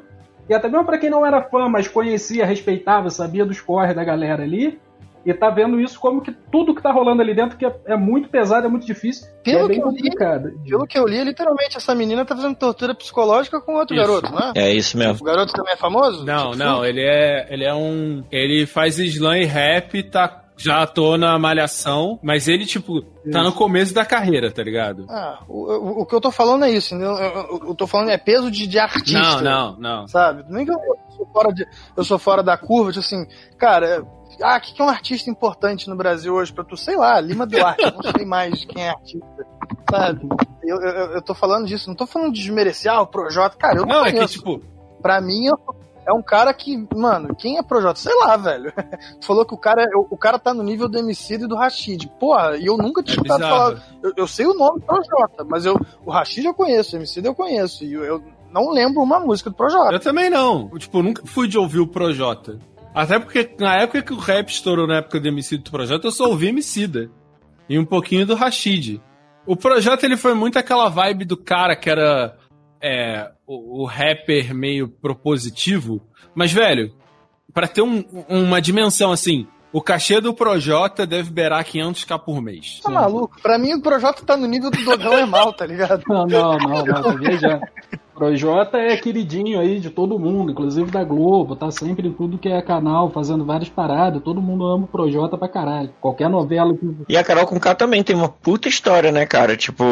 S4: E até mesmo pra quem não era fã, mas conhecia, respeitava, sabia dos corre da galera ali. E tá vendo isso como que tudo que tá rolando ali dentro que é, é muito pesado, é muito difícil.
S1: Pelo,
S4: é bem
S1: que
S4: complicado.
S1: Li, pelo que eu li, literalmente, essa menina tá fazendo tortura psicológica com outro isso. garoto, né?
S2: É isso mesmo.
S1: O garoto também é famoso?
S3: Não, tipo, não, ele é. Ele é um. Ele faz slam e rap, tá já tô na malhação, mas ele, tipo, tá no começo da carreira, tá ligado?
S1: Ah, o, o, o que eu tô falando é isso, entendeu? Eu, eu, eu tô falando é peso de, de artista.
S3: Não, não, não.
S1: Sabe? Nem que eu, sou fora de, eu sou fora da curva, tipo assim, cara, ah, o que, que é um artista importante no Brasil hoje pra tu? Sei lá, Lima Duarte, não sei mais quem é artista, sabe? Eu, eu, eu tô falando disso, não tô falando de desmerecer, ah, o Projota, cara, eu não, não é que, tipo... Pra mim, eu, é um cara que, mano, quem é Projota? Sei lá, velho. Tu falou que o cara, o, cara tá no nível do MC e do Rashid. Porra, e eu nunca tinha é escutado falar. Eu, eu, sei o nome do Projota, mas eu, o Rashid eu conheço, o MC eu conheço. E eu, eu não lembro uma música do Projota.
S3: Eu também não. Tipo, eu nunca fui de ouvir o Projota. Até porque na época que o rap estourou na época do MC do Projota, eu só ouvi Emicida. E um pouquinho do Rashid. O Projota, ele foi muito aquela vibe do cara que era é, o, o, rapper meio propositivo. Mas, velho, para ter um, uma dimensão assim, o cachê do Projota deve beirar 500k por mês.
S1: Tá maluco? Pra mim, o Projota tá no nível do Dogão é mal, tá ligado?
S4: Não, não, não, não, tá viajando. Projota é queridinho aí de todo mundo, inclusive da Globo, tá sempre em tudo que é canal, fazendo várias paradas. Todo mundo ama o Projota pra caralho. Qualquer novela que.
S2: E a Carol com K também tem uma puta história, né, cara? Tipo,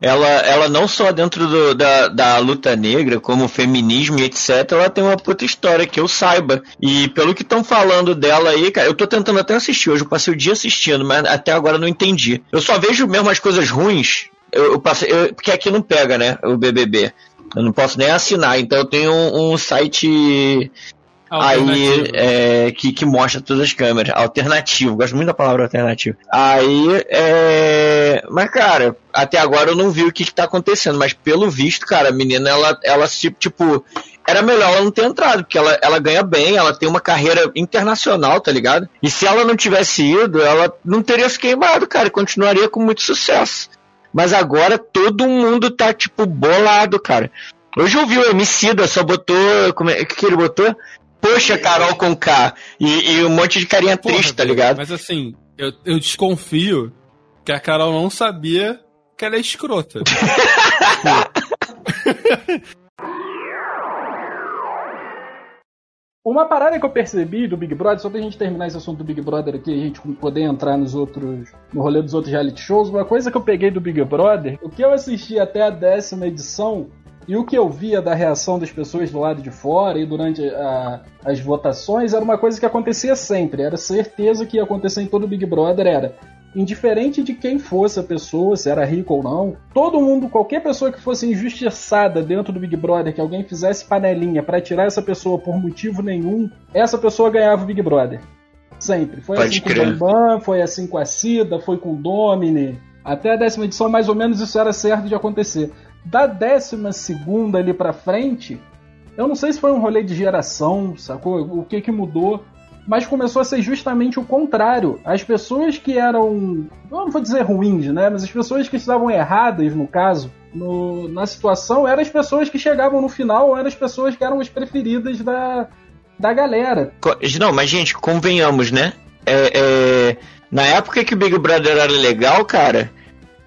S2: ela, ela não só dentro do, da, da luta negra, como feminismo e etc, ela tem uma puta história que eu saiba. E pelo que estão falando dela aí, cara, eu tô tentando até assistir hoje, eu passei o dia assistindo, mas até agora não entendi. Eu só vejo mesmo as coisas ruins, eu, eu passei, eu, porque aqui não pega, né, o BBB. Eu não posso nem assinar, então eu tenho um, um site Aí, é, que, que mostra todas as câmeras. Alternativo, gosto muito da palavra alternativo. Aí, é. Mas, cara, até agora eu não vi o que, que tá acontecendo, mas pelo visto, cara, a menina, ela, ela tipo. Era melhor ela não ter entrado, porque ela, ela ganha bem, ela tem uma carreira internacional, tá ligado? E se ela não tivesse ido, ela não teria se queimado, cara, continuaria com muito sucesso. Mas agora todo mundo tá, tipo, bolado, cara. Hoje eu vi o Emicida, só botou. Como é que ele botou? Poxa, Carol com K. E, e um monte de carinha Porra, triste, tá ligado?
S3: Mas assim, eu, eu desconfio que a Carol não sabia que ela é escrota.
S4: Uma parada que eu percebi do Big Brother, só pra gente terminar esse assunto do Big Brother aqui, a gente poder entrar nos outros, no rolê dos outros reality shows, uma coisa que eu peguei do Big Brother, o que eu assisti até a décima edição, e o que eu via da reação das pessoas do lado de fora e durante a, as votações era uma coisa que acontecia sempre, era certeza que ia acontecer em todo o Big Brother, era indiferente de quem fosse a pessoa, se era rico ou não, todo mundo, qualquer pessoa que fosse injustiçada dentro do Big Brother, que alguém fizesse panelinha para tirar essa pessoa por motivo nenhum, essa pessoa ganhava o Big Brother. Sempre. Foi Pode assim crer. com o Bambam, foi assim com a Cida, foi com o Domini. Até a décima edição, mais ou menos, isso era certo de acontecer. Da décima segunda ali pra frente, eu não sei se foi um rolê de geração, sacou? O que que mudou? Mas começou a ser justamente o contrário. As pessoas que eram, não vou dizer ruins, né? Mas as pessoas que estavam erradas, no caso, no, na situação, eram as pessoas que chegavam no final, eram as pessoas que eram as preferidas da, da galera.
S2: Não, mas gente, convenhamos, né? É, é, na época que o Big Brother era legal, cara,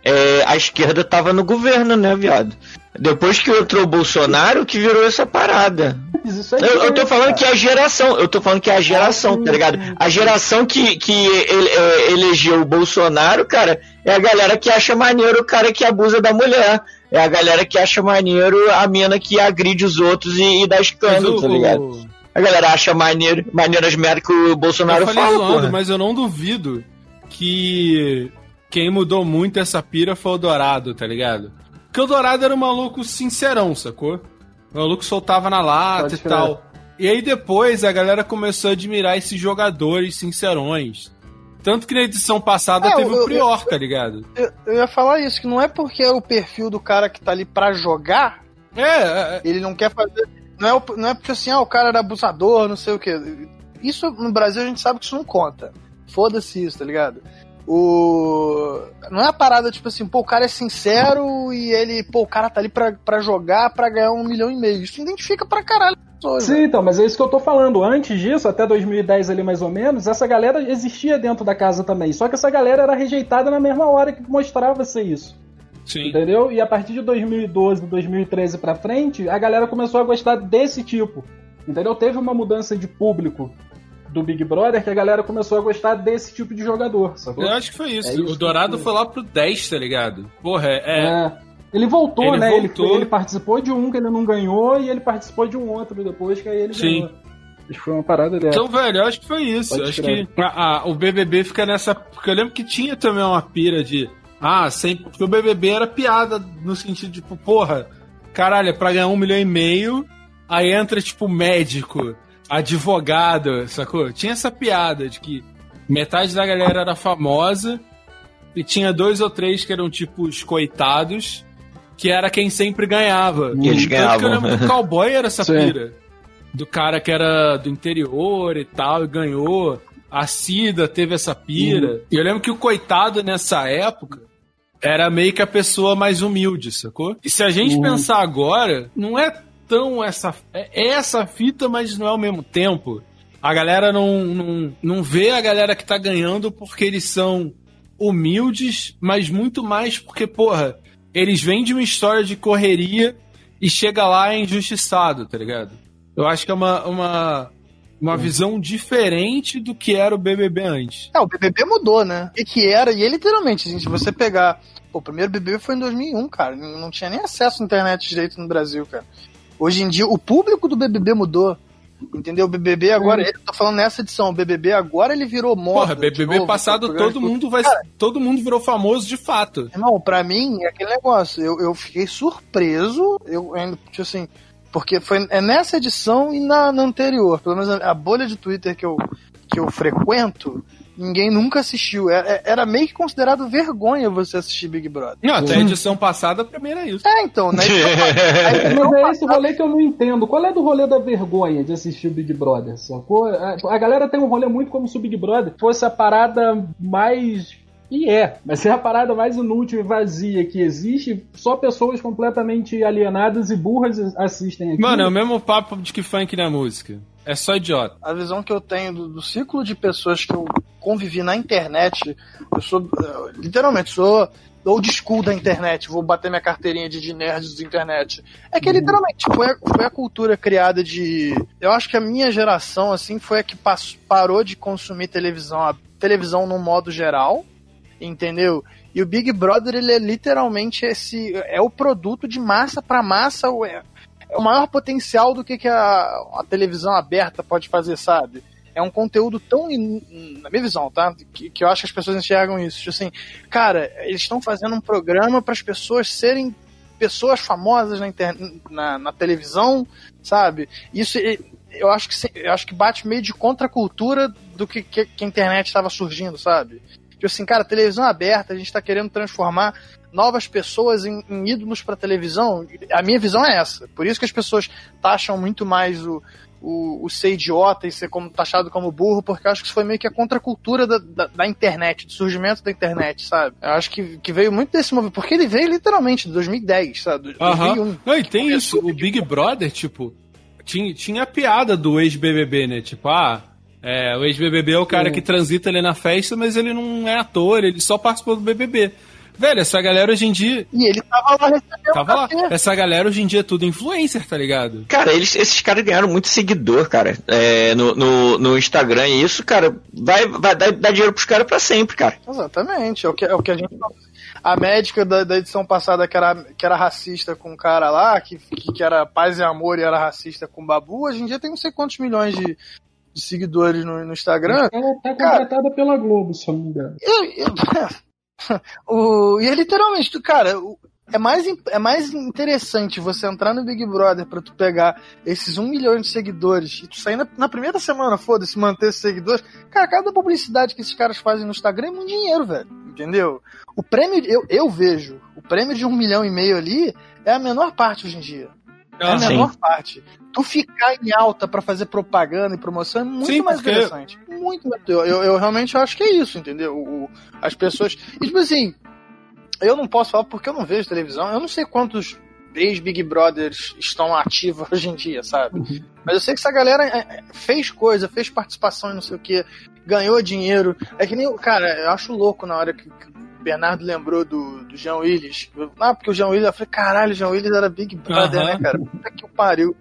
S2: é, a esquerda tava no governo, né, viado? Depois que entrou o Bolsonaro, que virou essa parada. É eu, eu tô falando que é a geração, eu tô falando que é a geração, tá ligado? A geração que, que ele, é, elegeu o Bolsonaro, cara, é a galera que acha maneiro o cara que abusa da mulher. É a galera que acha maneiro a mina que agride os outros e, e dá escândalo, tá ligado? A galera acha maneiro, maneiro as merdas que o Bolsonaro eu falei fala. Zoando,
S3: mas eu não duvido que quem mudou muito essa pira foi o Dourado, tá ligado? Porque o Dourado era um maluco sincerão, sacou? O maluco soltava na lata e tal. E aí depois a galera começou a admirar esses jogadores sincerões. Tanto que na edição passada é, teve eu, o Prior, eu, tá ligado?
S1: Eu, eu, ia falar isso, que não é porque é o perfil do cara que tá ali pra jogar. É. é, é. Ele não quer fazer. Não é, não é porque assim, ah, o cara era abusador, não sei o que. Isso no Brasil a gente sabe que isso não conta. Foda-se isso, tá ligado? O... Não é a parada tipo assim, pô, o cara é sincero e ele, pô, o cara tá ali pra, pra jogar pra ganhar um milhão e meio. Isso identifica pra caralho.
S4: Pessoas, Sim, então, mas é isso que eu tô falando. Antes disso, até 2010 ali mais ou menos, essa galera existia dentro da casa também. Só que essa galera era rejeitada na mesma hora que mostrava ser isso. Sim. Entendeu? E a partir de 2012, 2013 pra frente, a galera começou a gostar desse tipo. Entendeu? Teve uma mudança de público do Big Brother que a galera começou a gostar desse tipo de jogador, sacou?
S3: Eu acho que foi isso. É isso o Dourado foi lá pro 10, tá ligado? Porra, é.
S4: é... Ele voltou, ele né? Voltou. Ele, ele, participou de um que ele não ganhou e ele participou de um outro depois que aí ele Sim. ganhou. Acho que foi uma parada dessa.
S3: Então, velho, eu acho que foi isso. Pode acho que o BBB fica nessa. Porque eu lembro que tinha também uma pira de. Ah, sempre. Porque o BBB era piada no sentido de, tipo, porra, caralho, é pra ganhar um milhão e meio, aí entra, tipo, médico advogado, sacou? Tinha essa piada de que metade da galera era famosa e tinha dois ou três que eram tipo os coitados, que era quem sempre ganhava.
S2: E eles ganhavam.
S3: que eu lembro do cowboy era essa Sim. pira. Do cara que era do interior e tal, e ganhou. A Cida teve essa pira. Uhum. E eu lembro que o coitado nessa época era meio que a pessoa mais humilde, sacou? E se a gente uhum. pensar agora, não é tão essa. É essa fita, mas não é ao mesmo tempo. A galera não, não, não vê a galera que tá ganhando porque eles são humildes, mas muito mais porque, porra, eles vêm de uma história de correria e chega lá é injustiçado, tá ligado? Eu acho que é uma, uma, uma visão diferente do que era o BBB antes.
S1: É, o BBB mudou, né? E que era, e é literalmente, gente, se você pegar. Pô, o primeiro BBB foi em 2001, cara. Não tinha nem acesso à internet direito no Brasil, cara. Hoje em dia, o público do BBB mudou. Entendeu? O BBB agora, ele tá falando nessa edição, o BBB agora ele virou moda. Porra,
S3: BBB novo, passado todo mundo vai, Cara, todo mundo virou famoso de fato.
S1: Irmão, pra mim é aquele negócio, eu, eu fiquei surpreso, eu ainda, tipo assim, porque foi é nessa edição e na, na anterior, pelo menos a, a bolha de Twitter que eu, que eu frequento, Ninguém nunca assistiu. Era, é, é, era, meio que considerado vergonha você assistir Big Brother.
S3: Não, até a edição passada, pra mim era isso.
S1: É, então, né?
S4: Mas é esse rolê que eu não entendo. Qual é do rolê da vergonha de assistir o Big Brother? Sacou? A, a galera tem um rolê muito como se o Big Brother fosse a parada mais e é, mas é a parada mais inútil e vazia que existe. Só pessoas completamente alienadas e burras assistem aqui.
S3: Mano, é o mesmo papo de que funk na música. É só idiota.
S1: A visão que eu tenho do, do ciclo de pessoas que eu convivi na internet, eu sou, literalmente, sou old school da internet, vou bater minha carteirinha de, de nerds da internet. É que literalmente foi a, foi a cultura criada de. Eu acho que a minha geração, assim, foi a que parou de consumir televisão, a televisão no modo geral, entendeu? E o Big Brother, ele é literalmente esse. É o produto de massa para massa, é, o maior potencial do que, que a, a televisão aberta pode fazer, sabe? é um conteúdo tão, na minha visão, tá? Que, que eu acho que as pessoas enxergam isso. Assim, cara, eles estão fazendo um programa para as pessoas serem pessoas famosas na, na, na, televisão, sabe? Isso eu acho que eu acho que bate meio de contracultura do que, que, que a internet estava surgindo, sabe? Tipo assim, cara, televisão aberta, a gente está querendo transformar novas pessoas em, em ídolos para televisão. A minha visão é essa. Por isso que as pessoas taxam muito mais o, o, o ser idiota e ser como, taxado como burro, porque eu acho que isso foi meio que a contracultura da, da, da, internet, do surgimento da internet, sabe? Eu acho que, que veio muito desse movimento, porque ele veio literalmente de 2010, sabe?
S3: 2001. Não, e tem isso, o Big Brother, tipo, tinha, tinha a piada do ex-BBB, né? Tipo, ah, é, o ex-BBB é o cara que transita ali na festa, mas ele não é ator, ele só participou do BBB. Velho, essa galera hoje em dia.
S1: E ele tava lá recebendo.
S3: Tava lá. Essa galera hoje em dia é tudo influencer, tá ligado?
S2: Cara, eles, esses caras ganharam muito seguidor, cara. É, no, no, no, Instagram e isso, cara, vai, vai dar, dar dinheiro pros caras pra sempre, cara.
S1: Exatamente. É o que, é o que a gente a médica da, da, edição passada que era, que era racista com o cara lá, que, que, era paz e amor e era racista com o Babu, hoje em dia tem não sei quantos milhões de, de seguidores no, no Instagram.
S4: Ela tá contratada cara, pela Globo, se eu não me engano. Eu,
S1: eu, o, e é literalmente, cara, é mais, é mais interessante você entrar no Big Brother pra tu pegar esses um milhão de seguidores e tu sair na, na primeira semana, foda-se, manter seguidores. Cara, cada publicidade que esses caras fazem no Instagram é muito dinheiro, velho. Entendeu? O prêmio, eu, eu vejo, o prêmio de um milhão e meio ali é a menor parte hoje em dia. É a menor parte. Tu ficar em alta para fazer propaganda e promoção é muito sim, mais porque... interessante. Muito mais. Eu, eu, eu, realmente acho que é isso, entendeu? O, as pessoas. E, tipo assim, eu não posso falar porque eu não vejo televisão. Eu não sei quantos ex-Big Brothers estão ativos hoje em dia, sabe? Uhum. Mas eu sei que essa galera é, é, fez coisa, fez participação e não sei o que, ganhou dinheiro. É que nem. Cara, eu acho louco na hora que, Bernardo lembrou do, do Jean Willis. Ah, porque o Jean Willis, eu falei, caralho, o Jean Willis era Big Brother, uhum. né, cara? Puta que pariu.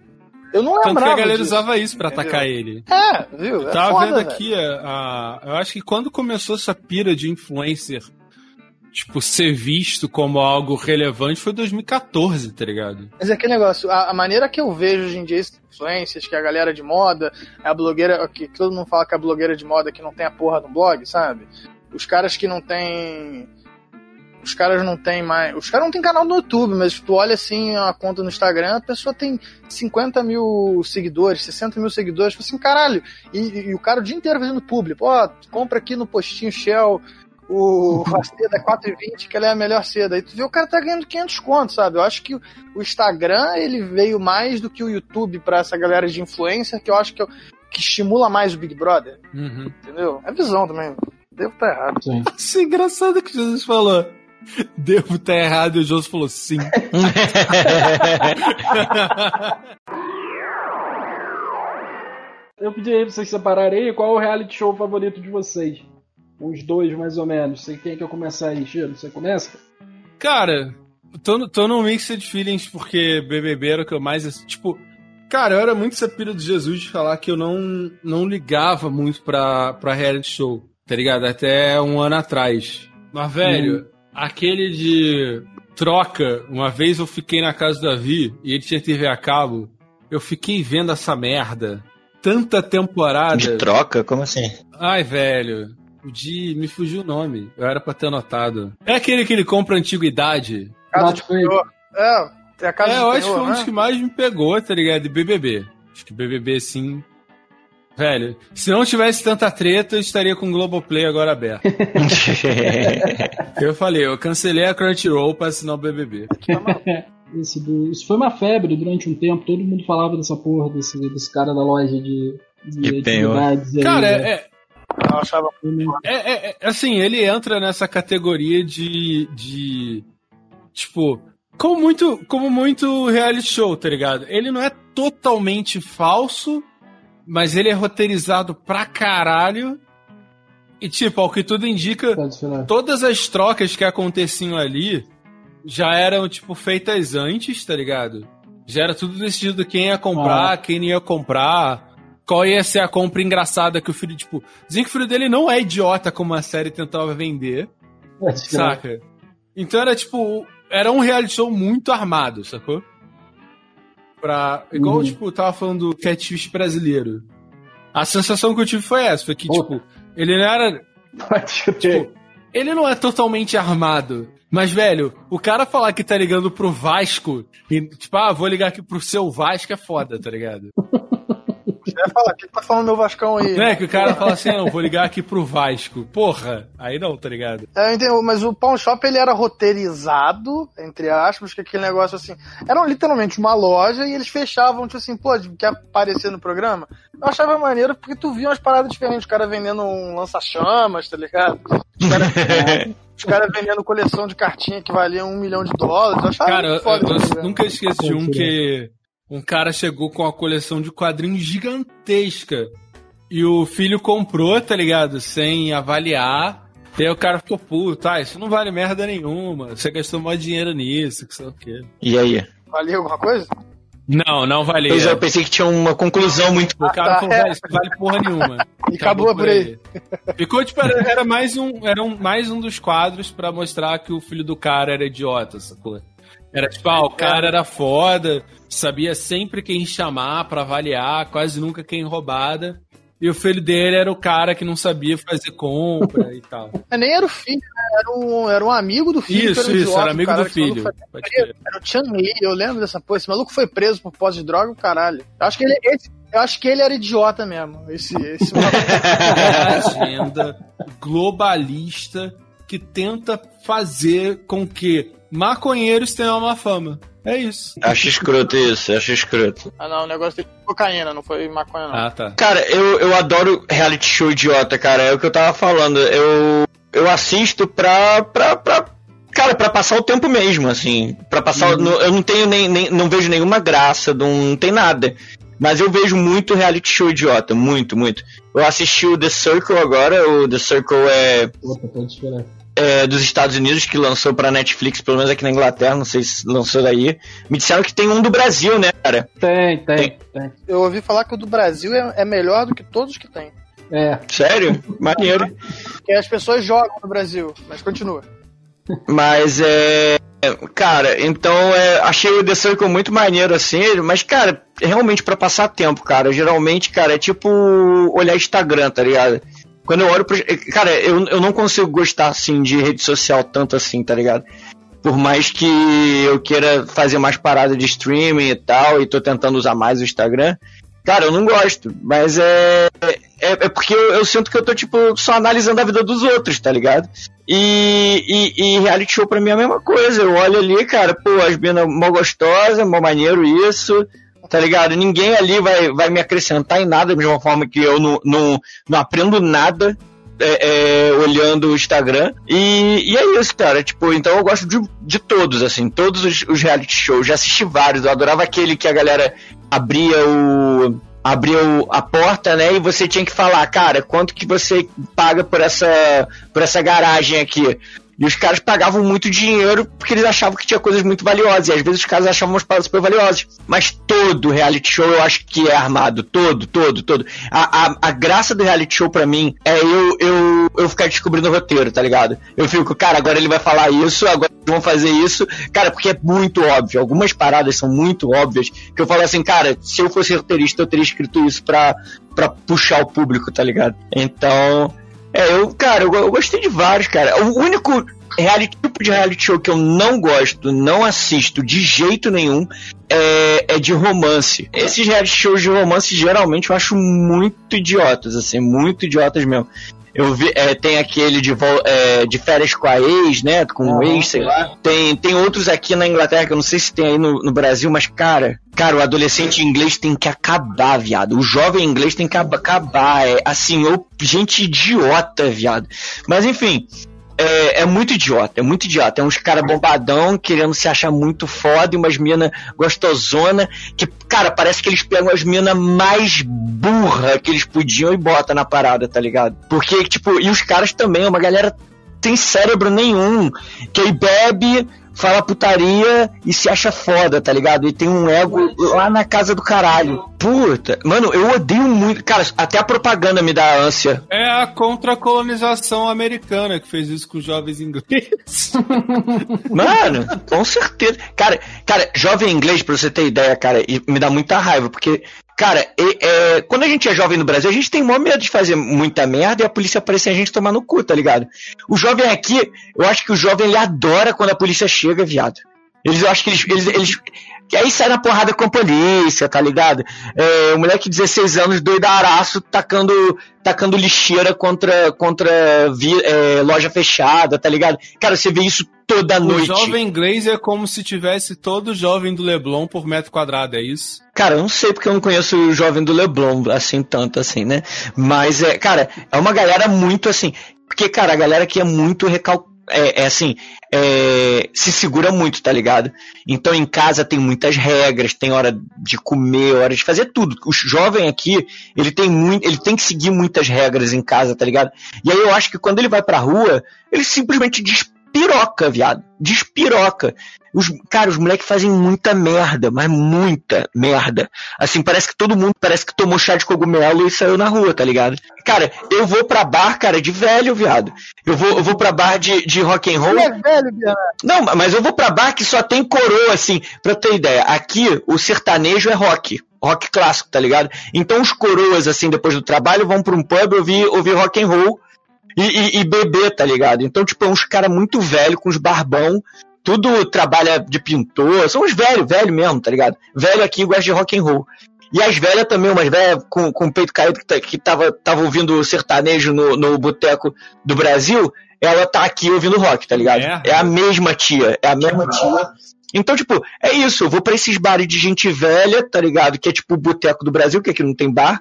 S1: Eu não lembrava
S3: Tanto que a galera disso, usava isso pra entendeu? atacar ele.
S1: É, viu? É
S3: tava foda, vendo aqui, a, a, eu acho que quando começou essa pira de influencer tipo, ser visto como algo relevante foi 2014, tá ligado?
S1: Mas é aquele negócio, a, a maneira que eu vejo hoje em dia influências, que a galera de moda, a blogueira, que, que todo mundo fala que a blogueira de moda que não tem a porra no blog, sabe? Os caras que não tem os caras não tem mais. Os caras não tem canal no YouTube, mas tu olha assim a conta no Instagram, a pessoa tem 50 mil seguidores, 60 mil seguidores, tipo assim, caralho. E, e, o cara o dia inteiro fazendo público. Ó, compra aqui no postinho Shell o, a seda é 4,20, que ela é a melhor seda. E tu vê o cara tá ganhando 500 contos, sabe? Eu acho que o Instagram, ele veio mais do que o YouTube para essa galera de influencer, que eu acho que, que estimula mais o Big Brother. Uhum. Entendeu? É visão também. Devo estar tá errado.
S3: Sim. Isso é engraçado que Jesus falou. Devo estar tá errado e o Jesus falou sim.
S4: Eu pedi aí pra vocês separarem qual é o reality show favorito de vocês uns dois mais ou menos. Sei quem é que eu começar aí, Chiro? Você começa?
S3: Cara, tô, tô num mixed feelings porque BBB era o que eu mais. Tipo, cara, eu era muito essa pira de Jesus de falar que eu não, não ligava muito pra, pra reality show, tá ligado? Até um ano atrás. Mas, velho, hum. aquele de troca, uma vez eu fiquei na casa do Davi e ele tinha TV a cabo. Eu fiquei vendo essa merda tanta temporada.
S2: De troca? Como assim?
S3: Ai, velho. O de. Me fugiu o nome. Eu era pra ter anotado. É aquele que ele compra antiguidade.
S1: Casa de penhor. É, é a casa
S3: é, de eu acho que foi um dos né? que mais me pegou, tá ligado? De BBB. Acho que BBB, sim. Velho, se não tivesse tanta treta, eu estaria com o Globoplay agora aberto. eu falei, eu cancelei a Crunchyroll pra assinar o BBB.
S4: Esse do, isso foi uma febre durante um tempo, todo mundo falava dessa porra, desse, desse cara da loja de, de
S3: atividades. Cara, aí, é, é eu achava. É, é, é, assim, ele entra nessa categoria de. de tipo. Como muito, como muito reality show, tá ligado? Ele não é totalmente falso, mas ele é roteirizado pra caralho. E, tipo, ao que tudo indica, todas as trocas que aconteciam ali já eram, tipo, feitas antes, tá ligado? Já era tudo decidido quem ia comprar, ah. quem não ia comprar qual ia ser a compra engraçada que o filho, tipo, dizem que o filho dele não é idiota como a série tentava vender. É, saca? Então era tipo, era um reality show muito armado, sacou? Pra, igual, uhum. tipo, tava falando do catfish brasileiro. A sensação que eu tive foi essa, foi que, tipo, ele não era. tipo, ele não é totalmente armado. Mas, velho, o cara falar que tá ligando pro Vasco e, tipo, ah, vou ligar aqui pro seu Vasco é foda, tá ligado?
S1: Vai falar, quem tá falando meu Vascão aí?
S3: Não é que o cara fala assim, não, vou ligar aqui pro Vasco. Porra, aí não, tá ligado?
S1: É, entendo, mas o Pawn Shop ele era roteirizado, entre aspas, que aquele negócio assim. Era literalmente uma loja e eles fechavam, tipo assim, pô, quer aparecer no programa? Eu achava maneiro porque tu via umas paradas diferentes, o cara vendendo um lança-chamas, tá ligado? Os caras os caras vendendo coleção de cartinha que valia um milhão de dólares. Eu achava
S3: cara, foda, eu, eu nunca esqueço de um que um cara chegou com uma coleção de quadrinhos gigantesca. E o filho comprou, tá ligado? Sem avaliar. E aí o cara ficou puto, ah, isso não vale merda nenhuma. Você gastou mais dinheiro nisso, que sei o quê.
S2: E aí?
S1: Valia alguma coisa?
S3: Não, não valia.
S2: Eu já pensei que tinha uma conclusão muito.
S3: O cara falou, ah, isso não vale porra nenhuma.
S1: E acabou, acabou por aí.
S3: aí. Ficou tipo, era, era, mais um, era um, mais um dos quadros para mostrar que o filho do cara era idiota, sacou? Era tipo, ah, o cara era foda, sabia sempre quem chamar para avaliar, quase nunca quem roubada. E o filho dele era o cara que não sabia fazer compra e tal.
S1: É, nem era o filho, né? era um, era um amigo do filho.
S3: Isso,
S1: era um
S3: isso,
S1: idiota,
S3: era amigo
S1: cara,
S3: do filho.
S1: Foi... Era o Chan Li, eu lembro dessa porra. Esse maluco foi preso por posse de droga, o caralho. Eu acho que ele, esse, eu acho que ele era idiota mesmo. Esse, esse
S3: agenda globalista que tenta fazer com que maconheiros tenham uma fama. É isso.
S2: Acho escroto isso, acho escroto.
S1: Ah, não, o negócio de cocaína, não foi maconha, não.
S3: Ah, tá.
S2: Cara, eu, eu adoro reality show idiota, cara. É o que eu tava falando. Eu, eu assisto pra, pra, pra cara, para passar o tempo mesmo, assim, para passar, uhum. eu não tenho nem, nem, não vejo nenhuma graça, não, não tem nada. Mas eu vejo muito reality show idiota, muito, muito. Eu assisti o The Circle agora, o The Circle é, é dos Estados Unidos que lançou pra Netflix, pelo menos aqui na Inglaterra, não sei se lançou daí. Me disseram que tem um do Brasil, né, cara?
S4: Tem, tem, tem. tem.
S1: Eu ouvi falar que o do Brasil é, é melhor do que todos que tem.
S4: É.
S2: Sério? Maneiro.
S1: Porque as pessoas jogam no Brasil, mas continua.
S2: Mas é. Cara, então é, achei o The Circle muito maneiro assim, mas, cara, realmente para passar tempo, cara. Geralmente, cara, é tipo olhar Instagram, tá ligado? Quando eu olho pro. Cara, eu, eu não consigo gostar assim de rede social tanto assim, tá ligado? Por mais que eu queira fazer mais parada de streaming e tal, e tô tentando usar mais o Instagram, Cara, eu não gosto, mas é. É, é porque eu, eu, sinto que eu tô, tipo, só analisando a vida dos outros, tá ligado? E, e, e reality show pra mim é a mesma coisa. Eu olho ali, cara, pô, as minas mó gostosa, mó maneiro isso, tá ligado? Ninguém ali vai, vai me acrescentar em nada, da mesma forma que eu não, não, não aprendo nada é, é, olhando o Instagram. E, e, é isso, cara. Tipo, então eu gosto de, de todos, assim, todos os, os reality shows. Já assisti vários. Eu adorava aquele que a galera abria o abriu a porta, né? E você tinha que falar, cara, quanto que você paga por essa por essa garagem aqui? E os caras pagavam muito dinheiro porque eles achavam que tinha coisas muito valiosas. E às vezes os caras achavam umas paradas super valiosas. Mas todo reality show eu acho que é armado. Todo, todo, todo. A, a, a graça do reality show pra mim é eu, eu, eu ficar descobrindo o roteiro, tá ligado? Eu fico, cara, agora ele vai falar isso, agora eles vão fazer isso. Cara, porque é muito óbvio. Algumas paradas são muito óbvias. Que eu falo assim, cara, se eu fosse roteirista, eu teria escrito isso pra, pra puxar o público, tá ligado? Então, é, eu, cara, eu, eu, gostei de vários, cara. O único reality, tipo de reality show que eu não gosto, não assisto de jeito nenhum, é, é de romance. Esses reality shows de romance, geralmente, eu acho muito idiotas, assim, muito idiotas mesmo. Eu vi, é, tem aquele de, é, de férias com a ex, né? Com o ex, sei lá. Tem, tem outros aqui na Inglaterra que eu não sei se tem aí no, no Brasil, mas, cara, cara, o adolescente inglês tem que acabar, viado. O jovem inglês tem que acabar. É, assim, ou gente idiota, viado. Mas enfim, é, é, muito idiota, é muito idiota. É uns cara bombadão querendo se achar muito foda e umas mina gostosona que, cara, parece que eles pegam as minas mais burra que eles podiam e bota na parada, tá ligado? Porque, tipo, e os caras também, uma galera tem cérebro nenhum, que aí bebe, fala putaria e se acha foda, tá ligado? E tem um ego lá na casa do caralho. Puta, mano, eu odeio muito. Cara, até a propaganda me dá ânsia.
S3: É a contra-colonização americana que fez isso com os jovens ingleses.
S2: mano, com certeza. Cara, cara, jovem inglês, pra você ter ideia, cara, me dá muita raiva, porque Cara, é, é, quando a gente é jovem no Brasil, a gente tem maior medo de fazer muita merda e a polícia aparecer a gente tomar no cu, tá ligado? O jovem aqui, eu acho que o jovem ele adora quando a polícia chega, viado. Eles, eu acho que eles, eles, eles que aí sai na porrada com a polícia, tá ligado? É, o moleque de 16 anos, doidaraço, tacando, tacando lixeira contra, contra é, loja fechada, tá ligado? Cara, você vê isso toda noite.
S3: O jovem inglês é como se tivesse todo jovem do Leblon por metro quadrado, é isso?
S2: Cara, eu não sei porque eu não conheço o jovem do Leblon assim, tanto assim, né? Mas, é, cara, é uma galera muito assim. Porque, cara, a galera aqui é muito recalcada é, é assim, é, se segura muito, tá ligado? Então em casa tem muitas regras, tem hora de comer, hora de fazer tudo. O jovem aqui, ele tem muito, ele tem que seguir muitas regras em casa, tá ligado? E aí eu acho que quando ele vai pra rua, ele simplesmente despiroca, viado. Despiroca. Os, cara, os moleques fazem muita merda, mas muita merda. Assim, parece que todo mundo parece que tomou chá de cogumelo e saiu na rua, tá ligado? Cara, eu vou pra bar, cara, de velho, viado. Eu vou, eu vou pra bar de, de rock and roll.
S1: é velho, viado.
S2: Não, mas eu vou pra bar que só tem coroa, assim. Pra ter ideia, aqui o sertanejo é rock. rock clássico, tá ligado? Então os coroas, assim, depois do trabalho, vão pra um pub ouvir, ouvir rock and roll e, e, e beber, tá ligado? Então, tipo, é uns caras muito velho, com os barbão, tudo trabalha de pintor, são uns velhos, velho mesmo, tá ligado? Velho aqui gosta de rock and roll. E as velhas também, umas velhas com, com o peito caído que, tá, que tava, tava ouvindo sertanejo no, no boteco do Brasil, ela tá aqui ouvindo rock, tá ligado? É, é a mesma tia, é a mesma tia. Então, tipo, é isso, eu vou pra esses bares de gente velha, tá ligado? Que é tipo o boteco do Brasil, que aqui não tem bar.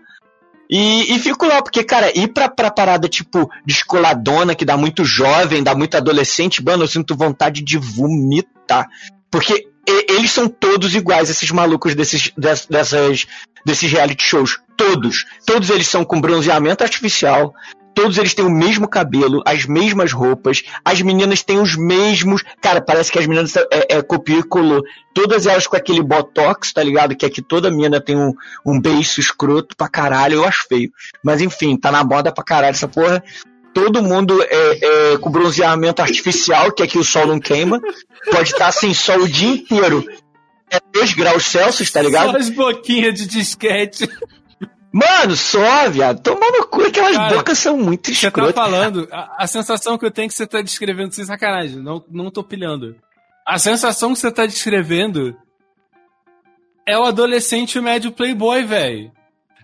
S2: E, e fico lá, porque, cara, ir pra, pra parada, tipo, descoladona, que dá muito jovem, dá muito adolescente, mano, eu sinto vontade de vomitar. Porque eles são todos iguais, esses malucos desses, dessas, desses reality shows. Todos. Todos eles são com bronzeamento artificial. Todos eles têm o mesmo cabelo, as mesmas roupas. As meninas têm os mesmos. Cara, parece que as meninas é, é copia e colou. Todas elas com aquele botox, tá ligado? Que aqui toda menina tem um, um beiço escroto pra caralho. Eu acho feio. Mas enfim, tá na moda pra caralho essa porra todo mundo é, é, com bronzeamento artificial, que aqui o sol não queima. Pode estar sem sol o dia inteiro. É 2 graus Celsius, tá ligado? Só
S3: as boquinhas de disquete.
S2: Mano, só, viado. Toma no cu, aquelas Cara, bocas são muito escrotas.
S3: Você tá falando, a, a, sensação que eu tenho é que você tá descrevendo, sem sacanagem, não, não tô pilhando. A sensação que você tá descrevendo é o adolescente médio playboy, velho.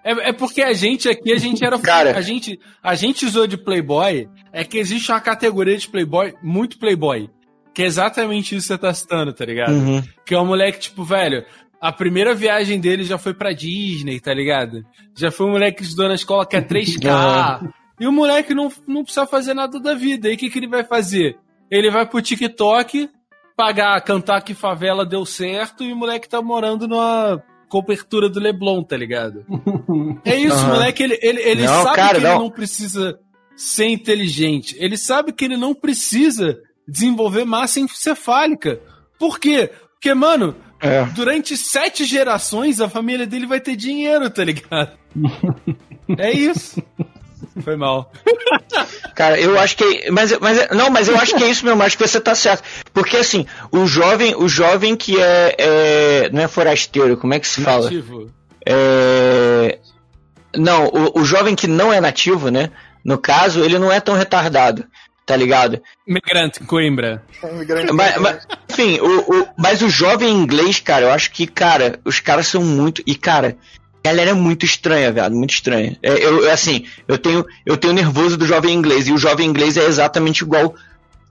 S3: É, é, porque a gente aqui, a gente era.
S2: Cara.
S3: A gente, a gente usou de Playboy. É que existe uma categoria de Playboy muito Playboy. Que é exatamente isso que você tá citando, tá ligado? Uhum. Que é um moleque, tipo, velho. A primeira viagem dele já foi pra Disney, tá ligado? Já foi um moleque que estudou na escola que é 3K. Uhum. E o moleque não, não precisa fazer nada da vida. E o que, que ele vai fazer? Ele vai pro TikTok, pagar, cantar que favela deu certo, e o moleque tá morando numa cobertura do Leblon, tá ligado? É isso, uhum. moleque. Ele, ele, ele não, sabe cara, que não. ele não precisa ser inteligente. Ele sabe que ele não precisa desenvolver massa encefálica. Por quê? Porque, mano, é. durante sete gerações a família dele vai ter dinheiro, tá ligado? é isso. Foi mal.
S2: Cara, eu acho que. Mas, mas, não, mas eu acho que é isso mesmo, acho que você tá certo. Porque assim, o jovem, o jovem que é. é não é forasteiro, como é que se fala? Nativo. É. Não, o, o jovem que não é nativo, né? No caso, ele não é tão retardado tá ligado?
S3: Migrante Coimbra.
S2: É, mas, mas, enfim, o, o, mas o jovem inglês, cara, eu acho que, cara, os caras são muito. E, cara, galera é muito estranha, velho, muito estranha. É, eu, assim, eu tenho, eu tenho nervoso do jovem inglês, e o jovem inglês é exatamente igual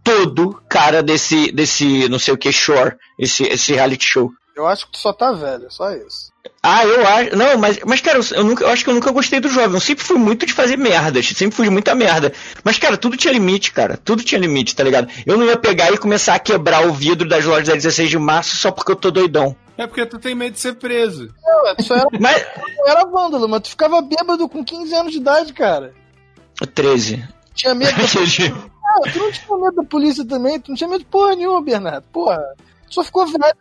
S2: todo cara desse, desse não sei o que, Shore, esse, esse reality show.
S1: Eu acho que tu só tá velho, só isso.
S2: Ah, eu acho. Não, mas, mas cara, eu, nunca, eu acho que eu nunca gostei do jovem. Eu sempre fui muito de fazer merdas. Sempre fui de muita merda. Mas, cara, tudo tinha limite, cara. Tudo tinha limite, tá ligado? Eu não ia pegar e começar a quebrar o vidro das lojas da 16 de março só porque eu tô doidão.
S3: É porque tu tem medo de ser preso.
S1: Não, tu era, mas... era vândalo, mas tu ficava bêbado com 15 anos de idade, cara.
S2: 13.
S1: Tinha medo da... ah, tu não tinha medo da polícia também? Tu não tinha medo de porra nenhuma, Bernardo. Porra. Tu só ficou velho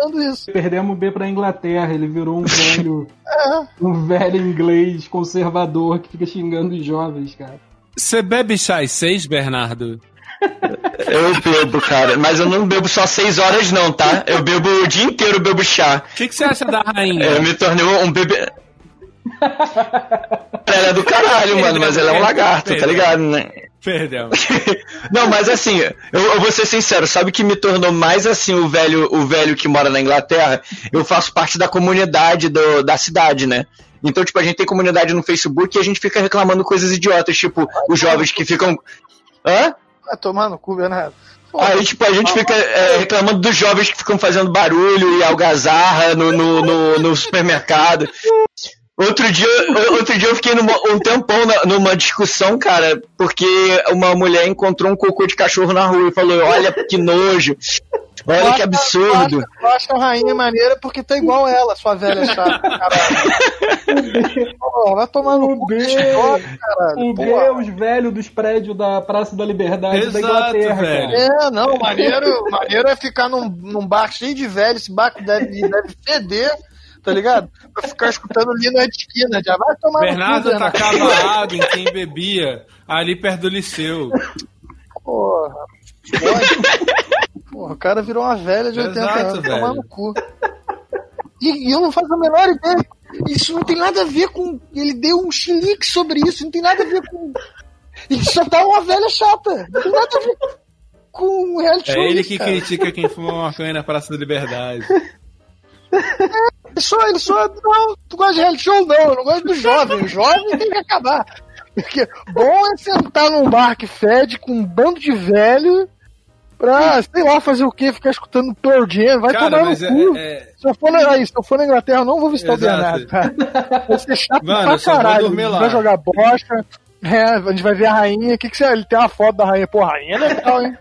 S1: contando isso.
S4: Perdemos o B pra Inglaterra, ele virou um velho. é. Um velho inglês conservador que fica xingando os jovens, cara.
S3: Você bebe chá 6, Bernardo?
S2: Eu bebo, cara, mas eu não bebo só seis horas, não, tá? Eu bebo o dia inteiro, eu bebo chá.
S3: O que, que, você acha da rainha?
S2: Eu me tornei um bebê. ela é do caralho, mano, mas ela é um lagarto, tá ligado, né?
S3: Perdão.
S2: não, mas assim, eu, eu, vou ser sincero, sabe que me tornou mais assim o velho, o velho que mora na Inglaterra? Eu faço parte da comunidade do, da cidade, né? Então, tipo, a gente tem comunidade no Facebook e a gente fica reclamando coisas idiotas, tipo, os jovens que ficam. Hã?
S1: Vai tomar no cu, Bernardo.
S2: Aí, tipo, a gente fica é, reclamando dos jovens que ficam fazendo barulho e algazarra no, no, no, no supermercado. Outro dia, outro dia eu fiquei numa, um tempão numa discussão, cara, porque uma mulher encontrou um cocô de cachorro na rua e falou: Olha que nojo, olha que absurdo.
S1: Eu acho, que a rainha maneira porque tá igual ela, sua velha chata, caralho. Pô, vai tomar no
S4: cu, O B é os velhos dos prédios da Praça da Liberdade Exato, da Inglaterra, velho.
S1: cara. É, não, maneiro, maneiro é ficar num, num bar cheio de velho, esse bar deve, deve feder tá ligado? Pra ficar escutando ali na esquina, já vai tomar
S3: Bernardo tacava água em quem bebia, ali perto do liceu.
S1: Porra. Porra, o cara virou uma velha de Exato, 80 anos, velho. tomar no cu. E, e eu não faço a menor ideia. Isso não tem nada a ver com. Ele deu um chilique sobre isso, não tem nada a ver com. Ele só tá uma velha chata. Não tem nada a ver com o reality
S3: É
S1: show.
S3: ele
S1: isso,
S3: que
S1: cara.
S3: critica quem fuma maconha na Praça da Liberdade.
S1: Ele só, ele só. Não, tu gosta de reality show? Não, eu não gosto do jovem. O jovem tem que acabar. Porque bom é sentar num bar que fede com um bando de velho pra, sei lá, fazer o quê? Ficar escutando Pearl Jam. Vai
S3: Cara,
S1: tomar no
S3: mas é,
S1: cu.
S3: é-
S1: Se eu, for na, aí, se eu for na Inglaterra, eu não vou visitar
S3: Exato.
S1: o Bernardo, tá? Vai ser chato
S3: Mano,
S1: pra caralho. vai jogar bosta. É, a gente vai ver a rainha. O que, que você. Ele tem uma foto da rainha. Pô, a rainha é legal, hein?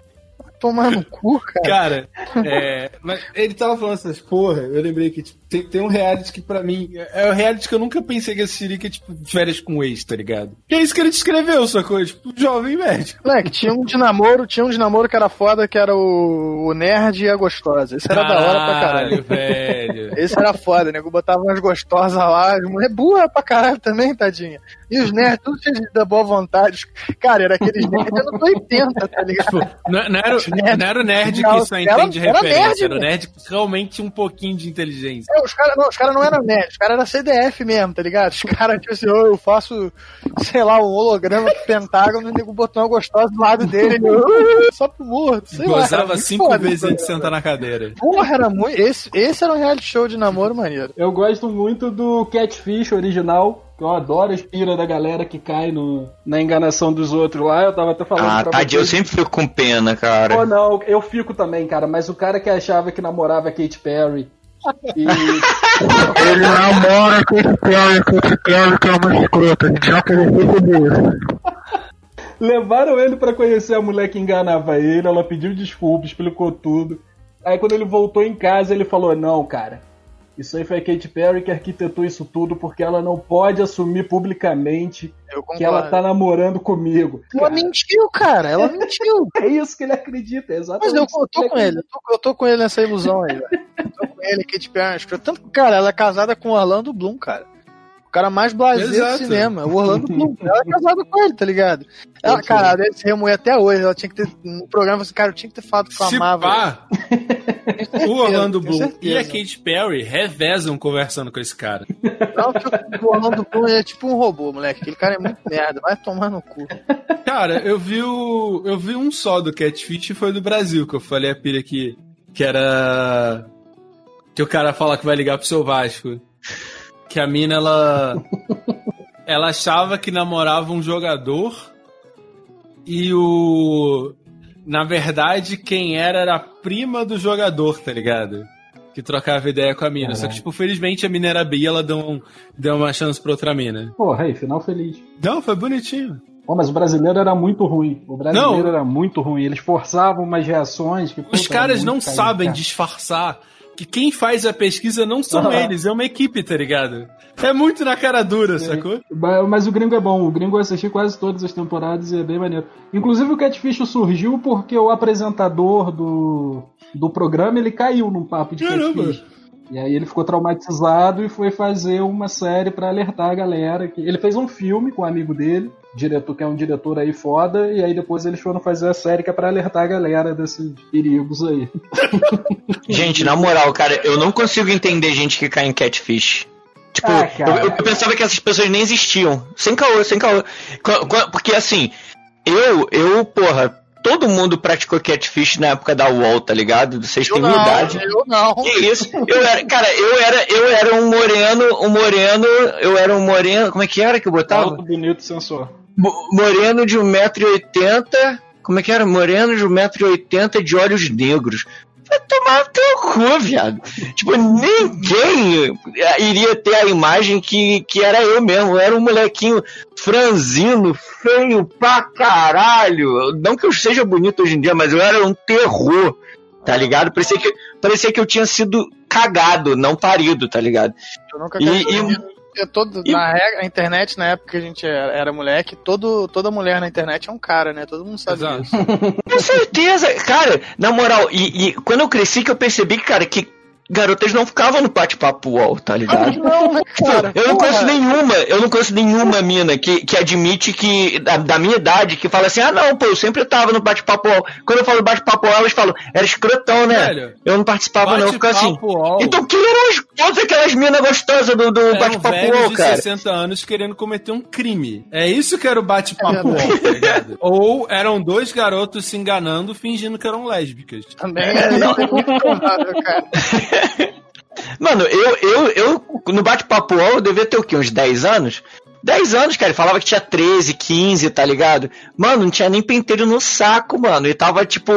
S1: Tomar no cu, cara.
S3: Cara, é, mas ele tava falando essas porra, eu lembrei que tipo, tem, tem um reality que pra mim é o reality que eu nunca pensei que assistiria, que é tipo férias com ex, tá ligado? Que é isso que ele descreveu, sacou? Tipo, jovem médico.
S1: Moleque, tinha um de namoro, tinha um de namoro que era foda, que era o, o nerd e a gostosa. Esse era da hora pra caralho.
S3: velho.
S1: Esse era foda, nego. Botava umas gostosas lá, as mulher burra pra caralho também, tadinha. E os nerds, tudo cheio de- da boa vontade. Cara, era aqueles nerds anos 80, tá ligado?
S3: Não, não era, o-
S1: nerd-
S3: não era o nerd que só
S1: era-
S3: entende
S1: era
S3: referência,
S1: nerd,
S3: era o
S1: né?
S3: nerd com realmente um pouquinho de inteligência.
S1: É, os caras não, os cara não eram nerds, os caras eram CDF mesmo, tá ligado? Os caras, tipo assim, "Ô, eu faço, sei lá, um holograma do Pentágono e o nego botou uma gostosa do lado dele, ele, "Uh, só pro morto, sei lá.
S3: Gozava
S1: muito
S3: cinco
S1: foda
S3: vezes antes de sentar na cadeira.
S1: Porra, era muito. Esse, esse era um reality show de namoro maneiro.
S4: Eu gosto muito do Catfish original, que eu adoro a espira da galera que cai no, na enganação dos outros lá. Eu tava até falando
S2: Ah, tadinho, eu sempre fico com pena, cara.
S4: Pô, não, eu fico também, cara, mas o cara que achava que namorava a Katy Perry e
S1: Ele namora com esse Perry, com esse Perry que é uma escrota. A gente já conversou sobre isso.
S4: levaram ele pra conhecer a mulher que enganava ele, ela pediu desculpa, explicou tudo. Aí quando ele voltou em casa, ele falou: "Não, cara. Isso aí foi a Katy Perry que arquitetou isso tudo porque ela não pode assumir publicamente
S1: Eu
S4: que ela tá namorando comigo".
S1: Ela mentiu, cara. Ela mentiu.
S4: É isso que ele acredita, é
S1: Mas
S4: exatamente.
S1: eu,
S4: isso
S1: eu tô com ele. Eu tô, eu tô com ele nessa ilusão aí, velho. Ele, Katy Perry. é escrota. Tanto que, cara, ela é casada com o Orlando Bloom, cara. O cara mais blasé do cinema, o Orlando Bloom. Ela é casada com ele, tá ligado? Ela, cara, ela deve se remoer até hoje. Ela tinha que ter. No programa, assim, cara, eu tinha que ter falado que eu
S3: Se
S1: amava.
S3: o Orlando Bloom e a. Katy Perry revezam conversando com esse cara.
S1: Não, que o Orlando Bloom é tipo um robô, moleque. Aquele cara é muito merda. Vai tomar no cu.
S3: Cara, eu vi o. Eu vi um só do Catfish e foi do Brasil, que eu falei a pilha que. Que era. Que o cara fala que vai ligar pro seu Vasco. Que a mina, ela. ela achava que namorava um jogador e o. Na verdade, quem era era a prima do jogador, tá ligado? Que trocava ideia com a mina. Só que, tipo, felizmente a mina era bi ela deu, um, deu uma chance pra outra mina.
S4: Porra, aí, final feliz.
S3: Não, foi bonitinho.
S4: Pô, mas o brasileiro era muito ruim. O brasileiro
S3: Não.
S4: era muito ruim. Eles forçavam umas reações que
S3: Os
S4: puta,
S3: caras não sabem disfarçar que quem faz a pesquisa não são
S4: Aham.
S3: eles, é uma equipe, tá ligado? É muito na cara dura, sacou?
S4: Mas o gringo é bom. O gringo eu assisti quase todas as temporadas e é bem maneiro. Inclusive o Catfish surgiu porque o apresentador do, do programa ele caiu num papo de
S3: Caramba.
S4: Catfish. E aí ele ficou traumatizado e foi fazer uma série pra alertar a galera. Que... Ele fez um filme com um amigo dele, diretor que é um diretor aí foda, e aí depois eles foram fazer a série que é pra alertar a galera desses perigos aí.
S2: Gente, na moral, cara, eu não consigo entender gente que cai em catfish. Tipo,
S4: Ah,
S2: eu, eu pensava que essas pessoas nem existiam. Sem caô, sem caô. Qu- qu- Porque assim, eu, eu, porra, todo mundo praticou catfish na época da UOL, tá ligado? Vocês têm minha
S1: não,
S2: idade.
S1: eu não.
S2: Que isso? Eu era, cara, eu era, eu era um moreno, um moreno, eu era um moreno, como é que era que eu botava?
S4: Alto, bonito, sensor.
S2: Mo- Moreno de 1,80m. Como é que era? Moreno de 1,80m de olhos negros. Vai tomar teu cu, viado. Tipo, ninguém iria ter a imagem que, que era eu mesmo. Eu era um molequinho franzino, feio pra caralho. Não que eu seja bonito hoje em dia, mas eu era um terror, tá ligado? Parecia que, parecia que eu tinha sido cagado, não parido, tá ligado?
S1: Eu nunca
S2: E- e-
S1: todo,
S2: e-
S1: na regra, a internet, na época que a gente era, era moleque, todo, toda mulher na internet é um cara, né? Todo mundo sabe
S3: Exato.
S1: disso.
S2: Com certeza, cara, na moral, e, e quando eu cresci que eu percebi, cara, que garotas não ficavam no bate-papo UOL, tá ligado?
S1: Não, né, cara?
S2: Eu não
S1: Porra.
S2: conheço nenhuma, eu não conheço nenhuma mina que, que admite que, da, da minha idade, que fala assim, ah não, pô, eu sempre tava no bate-papo UOL. Quando eu falo bate-papo UOL, elas falam, era escrotão, né?
S3: Velho,
S2: eu não participava não, fica assim.
S3: UOL
S2: Então quem eram as, todas aquelas minas gostosas do, do
S3: eram
S2: bate-papo UOL,
S3: de
S2: cara?
S3: 60 anos querendo cometer um crime. É isso que era o bate-papo
S1: É
S3: UOL, tá ligado? Ou eram dois garotos se enganando fingindo que eram lésbicas.
S1: Também é, isso é muito provável, cara.
S2: Mano, eu, eu, eu no bate-papo eu devia ter o quê? Uns 10 anos? 10 anos, cara, ele falava que tinha 13, 15, tá ligado? Mano, não tinha nem penteiro no saco, mano. Ele tava, tipo,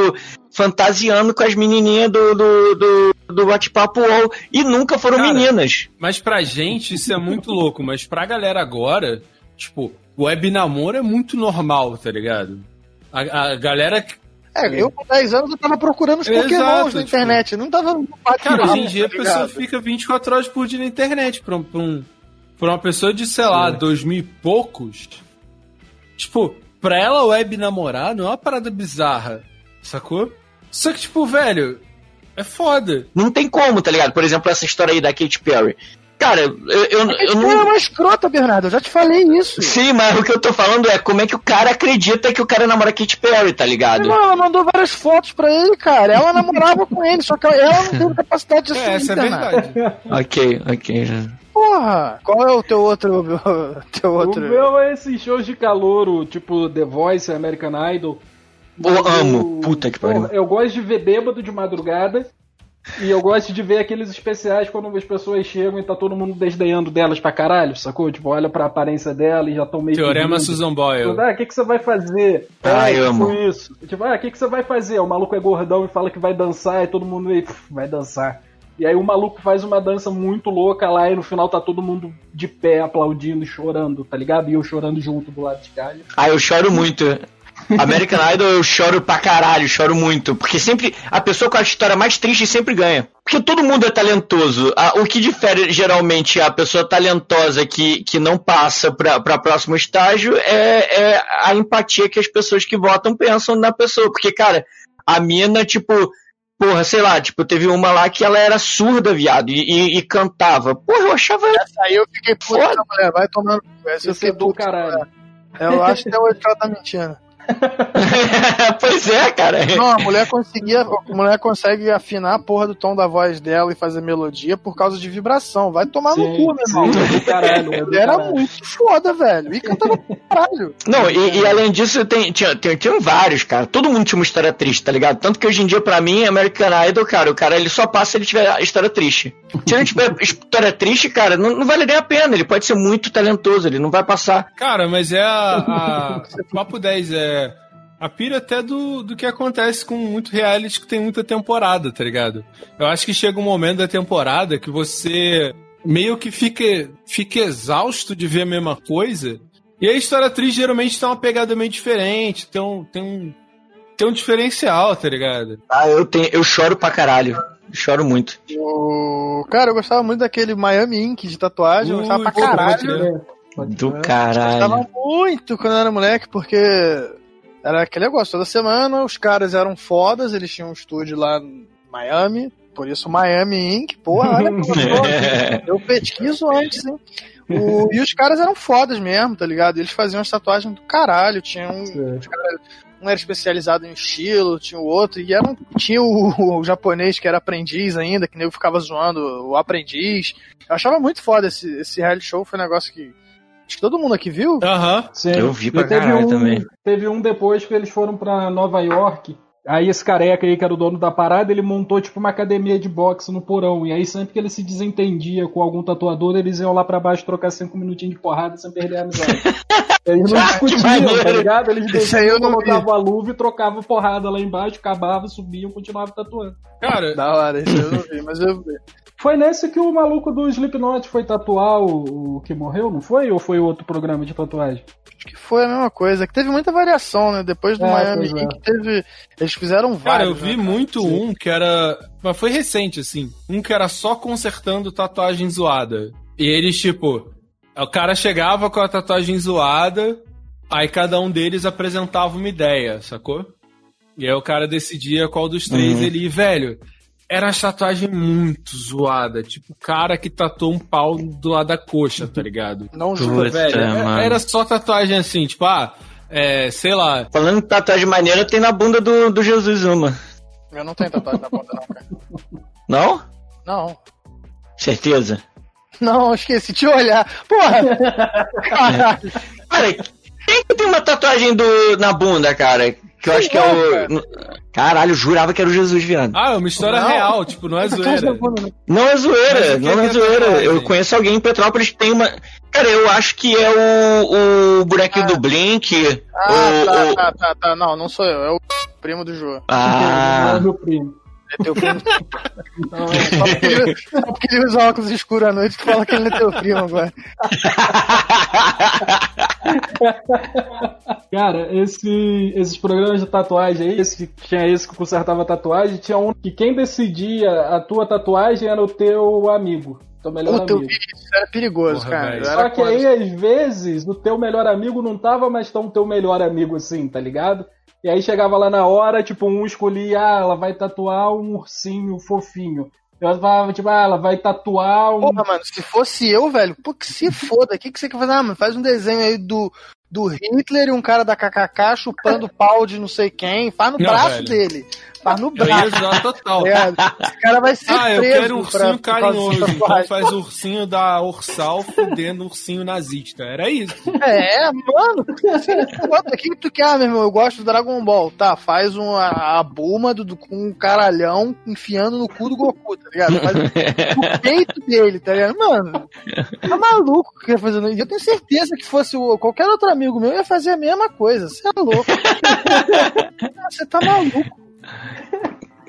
S2: fantasiando com as menininhas do, do, do, do bate-papo UOL. E nunca foram
S3: Cara,
S2: meninas.
S3: Mas pra gente isso é muito louco, mas pra galera agora, tipo, web namoro é muito normal, tá ligado? A, a galera.
S1: É, eu com 10 anos eu tava procurando os
S3: Exato,
S1: pokémons na
S3: tipo-
S1: internet. Não tava no
S3: Cara, hoje em
S1: papo,
S3: dia a
S1: tá
S3: pessoa
S1: ligado?
S3: fica 24 horas por dia na internet. Pra, um- pra, um, pra uma pessoa de, sei lá, dois mil e poucos. Tipo, pra ela web namorar não é uma parada bizarra, sacou? Só que, tipo, velho, é foda.
S2: Não tem como, tá ligado? Por exemplo, essa história aí da Katy Perry. Cara, eu, eu,
S1: É
S2: eu
S1: que é
S2: não.
S1: uma escrota, Bernardo. Eu já te falei isso.
S2: Sim, mas o que eu tô falando é como é que o cara acredita que o cara namora Katy Perry, tá ligado?
S1: Não, ela mandou várias fotos pra ele, cara. Ela namorava com ele, só que ela não teve capacidade de
S3: É,
S1: assumir,
S3: essa é verdade.
S2: Ok, ok. já.
S1: Porra! Qual é o teu outro. teu
S4: O
S1: outro.
S4: meu é esses shows de calouro, tipo The Voice, American Idol.
S2: Eu amo. Puta que pariu.
S4: Eu gosto de ver bêbado de madrugada. E eu gosto de ver aqueles especiais quando as pessoas chegam e tá todo mundo desdenhando delas pra caralho, sacou? Tipo, olha pra aparência dela e já tão meio.
S3: Teorema. Susan Boyle.
S4: Tipo, Ah, o que, que você vai fazer?
S2: Ah,
S4: é,
S2: eu
S4: tipo
S2: amo.
S4: isso. Tipo, ah, o que, que você vai fazer? O maluco é gordão e fala que vai dançar, e todo mundo aí, "Pff, vai dançar. E aí o maluco faz uma dança muito louca lá e no final tá todo mundo de pé aplaudindo e chorando, tá ligado? E eu chorando junto do lado de cá.
S2: Ah, eu choro muito. American Idol eu choro pra caralho, choro muito. Porque sempre a pessoa com a história mais triste sempre ganha. Porque todo mundo é talentoso. O que difere geralmente a pessoa talentosa que, que não passa pra, pra próximo estágio é, é a empatia que as pessoas que votam pensam na pessoa. Porque, cara, a mina, tipo, porra, sei lá, tipo, teve uma lá que ela era surda, viado, e, e- e cantava. Porra, eu achava.
S1: Aí eu fiquei puto
S2: Foda.
S1: com a mulher, vai tomando. Essa eu
S4: é
S1: fiquei
S4: do caralho.
S1: Eu acho até hoje que ela tá mentindo.
S2: pois é, cara.
S1: Não, a mulher conseguia. A mulher consegue afinar a porra do tom da voz dela e fazer melodia por causa de vibração. Vai tomar no cu, meu irmão.
S4: sim, caralho. É
S1: era
S4: caralho.
S1: muito foda, velho. E cantava caralho.
S2: Não, e, e além disso, tem, tinha, tem, tinham vários, cara. Todo mundo tinha uma história triste, tá ligado? Tanto que hoje em dia, pra mim, American Idol, cara, o cara ele só passa se ele tiver a história triste. Se ele não tiver história triste, cara, não, não vale nem a pena. Ele pode ser muito talentoso, ele não vai passar.
S3: Cara, mas é a. a papo 10, é. A pira até do, do que acontece com muito reality que tem muita temporada, tá ligado? Eu acho que chega um momento da temporada que você meio que fica, fica exausto de ver a mesma coisa. E a história triste geralmente tem uma pegada meio diferente, tem um, tem um, tem um diferencial, tá ligado?
S2: Ah, eu tenho, eu choro pra caralho. Choro muito.
S1: O... Cara, eu gostava muito daquele Miami Ink de tatuagem. Eu gostava pra caralho.
S3: pode crer.
S2: Do
S1: Gostava
S2: caralho.
S1: muito quando eu era moleque, porque era aquele negócio, toda semana os caras eram fodas, eles tinham um estúdio lá em Miami, por isso Miami Inc. Porra, olha como eu sou. Eu pesquiso antes, hein? O- e os caras eram fodas mesmo, tá ligado? Eles faziam as tatuagens do caralho, tinha um, caras- um era especializado em estilo, tinha o outro, e era um- tinha o, o japonês que era aprendiz ainda, que nem eu ficava zoando o aprendiz. Eu achava muito foda esse, esse reality show, foi um negócio que acho que todo mundo aqui viu.
S3: Aham.
S4: Sim.
S2: Eu vi pra
S4: E teve
S2: caralho
S4: um,
S2: também.
S4: Teve um depois que eles foram pra Nova York. Aí esse careca aí, que era o dono da parada, ele montou tipo uma academia de boxe no porão. E aí sempre que ele se desentendia com algum tatuador, eles iam lá pra baixo trocar cinco minutinhos de porrada sem perder a amizade. Eles não discutiam, tá ligado? Eles desciam, colocavam a luva e trocavam porrada lá embaixo, acabava, subiam, continuavam tatuando.
S3: Cara,
S1: Da hora, isso eu não vi, mas eu vi.
S4: Foi nesse que o maluco do Slipknot foi tatuar o, o que morreu, não foi? Ou foi outro programa de tatuagem?
S1: Acho que foi a mesma coisa. Que teve muita variação, né? Depois do
S4: É,
S1: Miami
S4: é.
S1: Teve. Eles fizeram
S3: Cara,
S1: vários.
S3: eu vi
S1: né,
S3: muito
S4: Sim.
S3: um que era. Mas foi recente, assim. Um que era só consertando tatuagem zoada. E eles, tipo. O cara chegava com a tatuagem zoada, aí cada um deles apresentava uma ideia, sacou? E aí o cara decidia qual dos três
S2: Uhum.
S3: ele ia, velho. Era uma tatuagem muito zoada. Tipo, cara que tatuou um pau do lado da coxa, tá ligado?
S1: Não juro,
S3: velho. É, era só tatuagem assim, tipo, ah, é, sei lá.
S2: Falando de tatuagem maneira, tem na bunda do, do Jesus uma.
S1: Eu não tenho tatuagem na bunda, não, cara.
S2: Não?
S1: Não.
S2: Certeza?
S1: Não, esqueci de olhar. Porra!
S2: Caralho. Cara, quem que tem uma tatuagem do, na bunda, cara? Que eu acho que é o. Caralho, eu jurava que era o Jesus, viado.
S3: Ah, é uma história não. real, tipo, não é zoeira.
S2: Não é zoeira, não é zoeira. Eu conheço alguém em Petrópolis que tem uma. Cara, eu acho que é o, o bonequinho ah. do Blink.
S1: Ah,
S2: o,
S1: tá, o... tá, tá, tá. Não, não sou eu, é o primo do João.
S2: Ah.
S1: Não é meu primo. É teu primo. Então, é só, porque ele, só porque ele usa óculos escuros à noite, tu fala que ele não é teu primo agora.
S4: Cara, esse, esses programas de tatuagem aí, esse, tinha esse que consertava tatuagem, tinha um que quem decidia a tua tatuagem era o teu amigo. Teu melhor
S1: Puta,
S4: amigo.
S1: Isso era perigoso, Porra, cara.
S4: Só que aí, às vezes, o teu melhor amigo não tava mais tão teu melhor amigo assim, tá ligado? E aí chegava lá na hora, tipo, um escolhia, ah, ela vai tatuar um ursinho fofinho. Eu falava, tipo, ah, ela vai tatuar um.
S1: Porra, mano, se fosse eu, velho, pô, que se foda, o que, que você quer fazer? Ah, mano, faz um desenho aí do, do Hitler e um cara da KKK chupando pau de não sei quem, faz no não, braço velho. dele. Faz no braço.
S3: Eu ia total.
S1: É, esse cara vai ser
S3: ah,
S1: preso.
S3: eu quero um ursinho pra, carinhoso. Então faz o ursinho da Ursal fudendo ursinho nazista. Era isso.
S1: É, mano. O que tu quer, meu irmão? Eu gosto do Dragon Ball. Tá, faz uma, a Bulma do, com um caralhão enfiando no cu do Goku, tá ligado? Faz o peito dele, tá ligado? Mano, tá maluco que quer fazer isso. Eu tenho certeza que fosse o, qualquer outro amigo meu ia fazer a mesma coisa. Você é louco. Você tá maluco.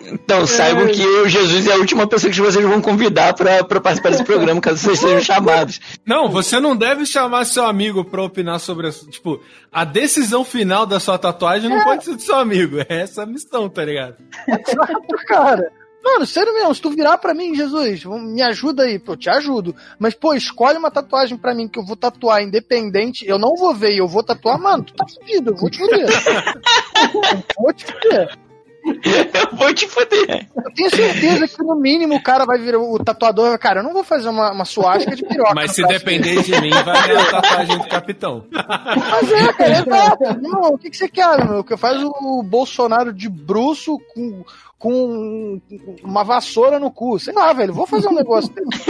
S2: Então, saibam que eu, Jesus, é a última pessoa que vocês vão convidar para participar desse programa, caso vocês sejam chamados.
S3: Não, você não deve chamar seu amigo para opinar sobre. Tipo, a decisão final da sua tatuagem não é. pode ser do seu amigo. É essa a missão, tá ligado?
S1: Exato, cara. Mano, sério mesmo, se tu virar pra mim, Jesus, me ajuda aí, pô, eu te ajudo. Mas, pô, escolhe uma tatuagem pra mim que eu vou tatuar independente, eu não vou ver e eu vou tatuar, mano, tu tá fudido, eu vou te fuder. eu vou te fuder.
S2: Eu vou te foder.
S1: Eu tenho certeza que no mínimo o cara vai virar o tatuador. Cara, eu não vou fazer uma, uma suástica de piroca.
S3: Mas se depender de mim, vai ver a tatuagem do capitão.
S1: Mas é, cara, exato. Não, o que, que você quer, meu? Que faz o Bolsonaro de bruxo com, com uma vassoura no cu. Sei lá, velho, vou fazer um negócio desse.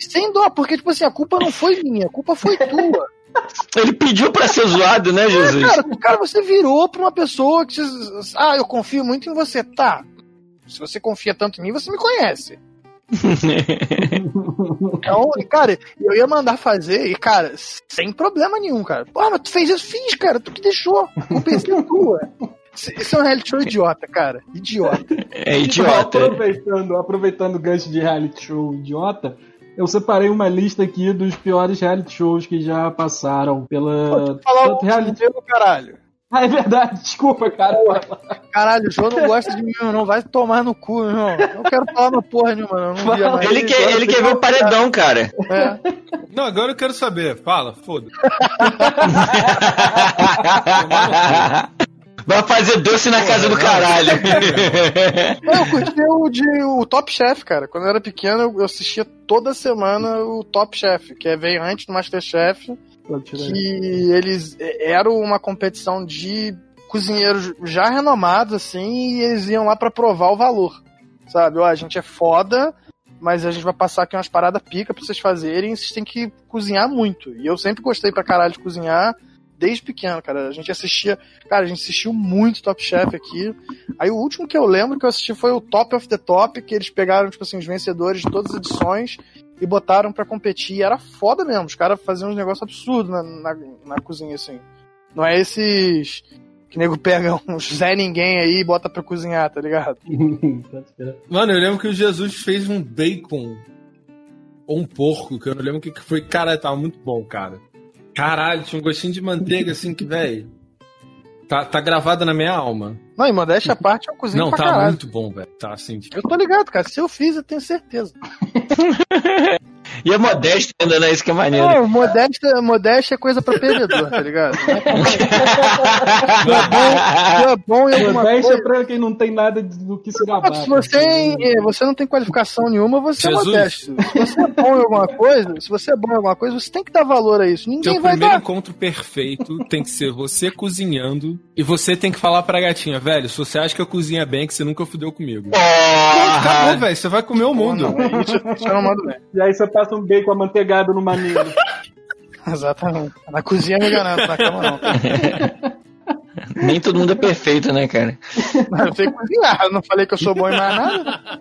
S1: Sem dó, porque, tipo assim, a culpa não foi minha, a culpa foi tua.
S2: Ele pediu para ser zoado, né, Jesus? É,
S1: cara, cara, você virou pra uma pessoa que. Ah, eu confio muito em você. Tá. Se você confia tanto em mim, você me conhece. então, cara, eu ia mandar fazer e, cara, sem problema nenhum, cara. Pô, mas tu fez isso? Fiz, cara. Tu que deixou. Pensei em tua. Isso é um reality show idiota, cara. Idiota.
S2: É idiota.
S4: Aproveitando, aproveitando o gancho de reality show idiota, eu separei uma lista aqui dos piores reality shows que já passaram pela.
S1: Pô, falar o reality show, caralho.
S4: Ah, é verdade, desculpa, cara.
S1: Caralho, o João não gosta de mim, não. Vai tomar no cu, irmão. Não quero falar uma porra nenhuma, não. não
S2: mais. Ele, quer, ele quer ver o paredão, cara. É.
S3: Não, agora eu quero saber. Fala, foda.
S2: Vai fazer doce na casa do caralho.
S1: eu curti o de o Top Chef, cara. Quando eu era pequeno, eu assistia toda semana o Top Chef, que é, veio antes do Masterchef. Que eles é, era uma competição de cozinheiros já renomados, assim, e eles iam lá para provar o valor. Sabe? Ó, a gente é foda, mas a gente vai passar aqui umas paradas pica pra vocês fazerem, e vocês têm que cozinhar muito. E eu sempre gostei pra caralho de cozinhar desde pequeno, cara. A gente assistia. Cara, a gente assistiu muito Top Chef aqui. Aí o último que eu lembro que eu assisti foi o Top of the Top, que eles pegaram, tipo assim, os vencedores de todas as edições e botaram para competir. E era foda mesmo. Os caras faziam uns negócios absurdos na, na, na cozinha, assim. Não é esses que nego pega um Zé Ninguém aí e bota pra cozinhar, tá ligado?
S3: Mano, eu lembro que o Jesus fez um bacon ou um porco, que eu não lembro o que foi. Cara, tava muito bom, cara. Caralho, tinha um gostinho de manteiga assim que, velho. Tá, tá gravado na minha alma.
S1: Não, e modéstia a parte eu cozinho
S3: Não,
S1: pra
S3: tá
S1: caralho.
S3: muito bom, velho. Tá assim.
S1: Eu tô ligado, cara. Se eu fiz, eu tenho certeza.
S2: E a modéstia ainda, né? Isso que é maneiro.
S1: Não, modéstia, modéstia é coisa pra perdedor, tá ligado? Não é bom, não é bom em alguma
S4: Modéstia
S1: coisa.
S4: pra quem não tem nada do que se gabar.
S1: Se você, é, você não tem qualificação nenhuma, você
S3: Jesus.
S1: é modesto. Se você é bom em alguma coisa, se você é bom em alguma coisa, você tem que dar valor a isso. Ninguém
S3: Seu
S1: vai
S3: primeiro
S1: dar.
S3: encontro perfeito tem que ser você cozinhando e você tem que falar pra gatinha, velho, se você acha que eu cozinho bem, é que você nunca fudeu comigo. Pronto, acabou, velho, você vai comer o mundo.
S1: Não, é isso, isso eu não mando bem.
S4: E aí você passa um bacon amanteigado no mamilo.
S1: Exatamente. Na cozinha me garanto, na cama não.
S2: Nem todo mundo é perfeito, né, cara?
S1: Mas eu sei cozinhar, eu não falei que eu sou bom em mais nada.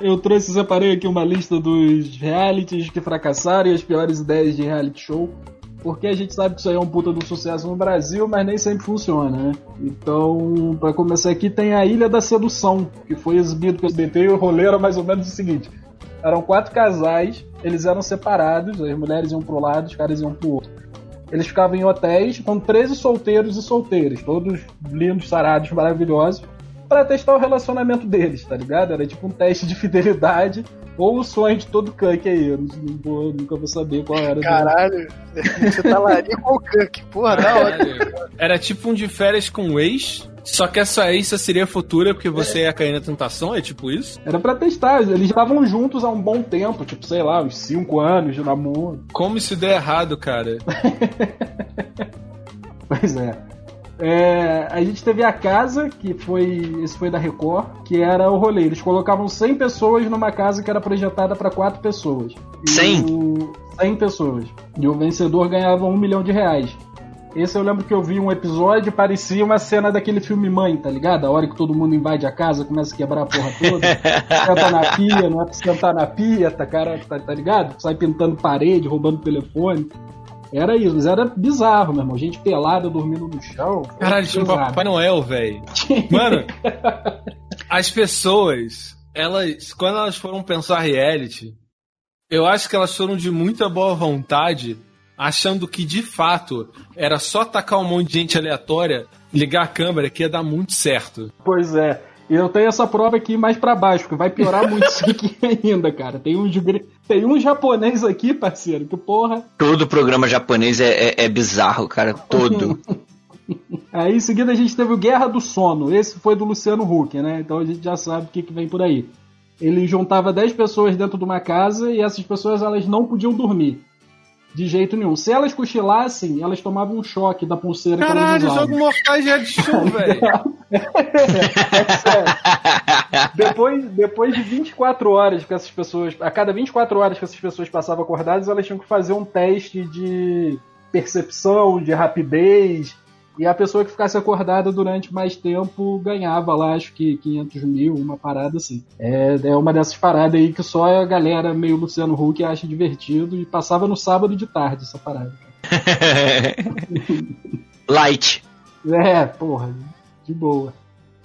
S4: Eu trouxe, separei aqui uma lista dos realities que fracassaram e as piores ideias de reality show. Porque a gente sabe que isso aí é um puta do sucesso no Brasil, mas nem sempre funciona, né? Então, pra começar aqui, tem a Ilha da Sedução, que foi exibido pelo SBT e o rolê era mais ou menos o seguinte: eram quatro casais, eles eram separados, as mulheres iam pro lado, os caras iam pro outro. Eles ficavam em hotéis com 13 solteiros e solteiras, todos lindos, sarados, maravilhosos, pra testar o relacionamento deles, tá ligado? Era tipo um teste de fidelidade ou o sonho de todo cunk aí. Eu não, vou- nunca vou saber qual era. do-
S1: Caralho, você tá larico ou cunk? Porra, da hora.
S3: Era tipo um de férias com o ex, só que essa ex seria futura porque você ia cair na tentação, é tipo isso?
S4: Era pra testar. Eles estavam juntos há um bom tempo, tipo, sei lá, uns 5 anos de namoro.
S3: Como isso der errado, cara?
S4: Pois é. É, a gente teve a casa, que foi. Esse foi da Record, que era o rolê. Eles colocavam 100 pessoas numa casa que era projetada pra 4 pessoas. E
S2: 100?
S4: o- 100 pessoas. E o vencedor ganhava um milhão de reais. Esse eu lembro que eu vi um episódio, parecia uma cena daquele filme Mãe, tá ligado? A hora que todo mundo invade a casa, começa a quebrar a porra toda. senta na pia, não é pra sentar na pia, tá, cara, tá, tá ligado? Sai pintando parede, roubando telefone. Era isso, mas era bizarro, meu irmão. Gente pelada dormindo no chão.
S3: Caralho, tinha um. Papai Noel, velho. Mano, as pessoas, elas, quando elas foram pensar reality, eu acho que elas foram de muita boa vontade, achando que de fato era só tacar um monte de gente aleatória, ligar a câmera que ia dar muito certo.
S4: Pois é. E eu tenho essa prova aqui mais pra baixo, que vai piorar muito isso aqui ainda, cara. Tem gre- tem um japonês aqui, parceiro, que porra.
S2: Todo programa japonês é, é- é bizarro, cara. Todo.
S4: Aí em seguida a gente teve o Guerra do Sono. Esse foi do Luciano Huck, né? Então a gente já sabe o que, que vem por aí. Ele juntava 10 pessoas dentro de uma casa e essas pessoas elas não podiam dormir. De jeito nenhum. Se elas cochilassem, elas tomavam um choque da pulseira que
S3: Caralho,
S4: elas usavam.
S3: jogo mortais já é de show, velho.
S4: depois, depois de 24 horas que essas pessoas. A cada 24 horas que essas pessoas passavam acordadas, elas tinham que fazer um teste de percepção, de rapidez. E a pessoa que ficasse acordada durante mais tempo ganhava lá, acho que 500 mil, uma parada assim. É, é uma dessas paradas aí que só a galera meio Luciano Huck acha divertido e passava no sábado de tarde essa parada.
S2: Light.
S4: É, porra, de boa.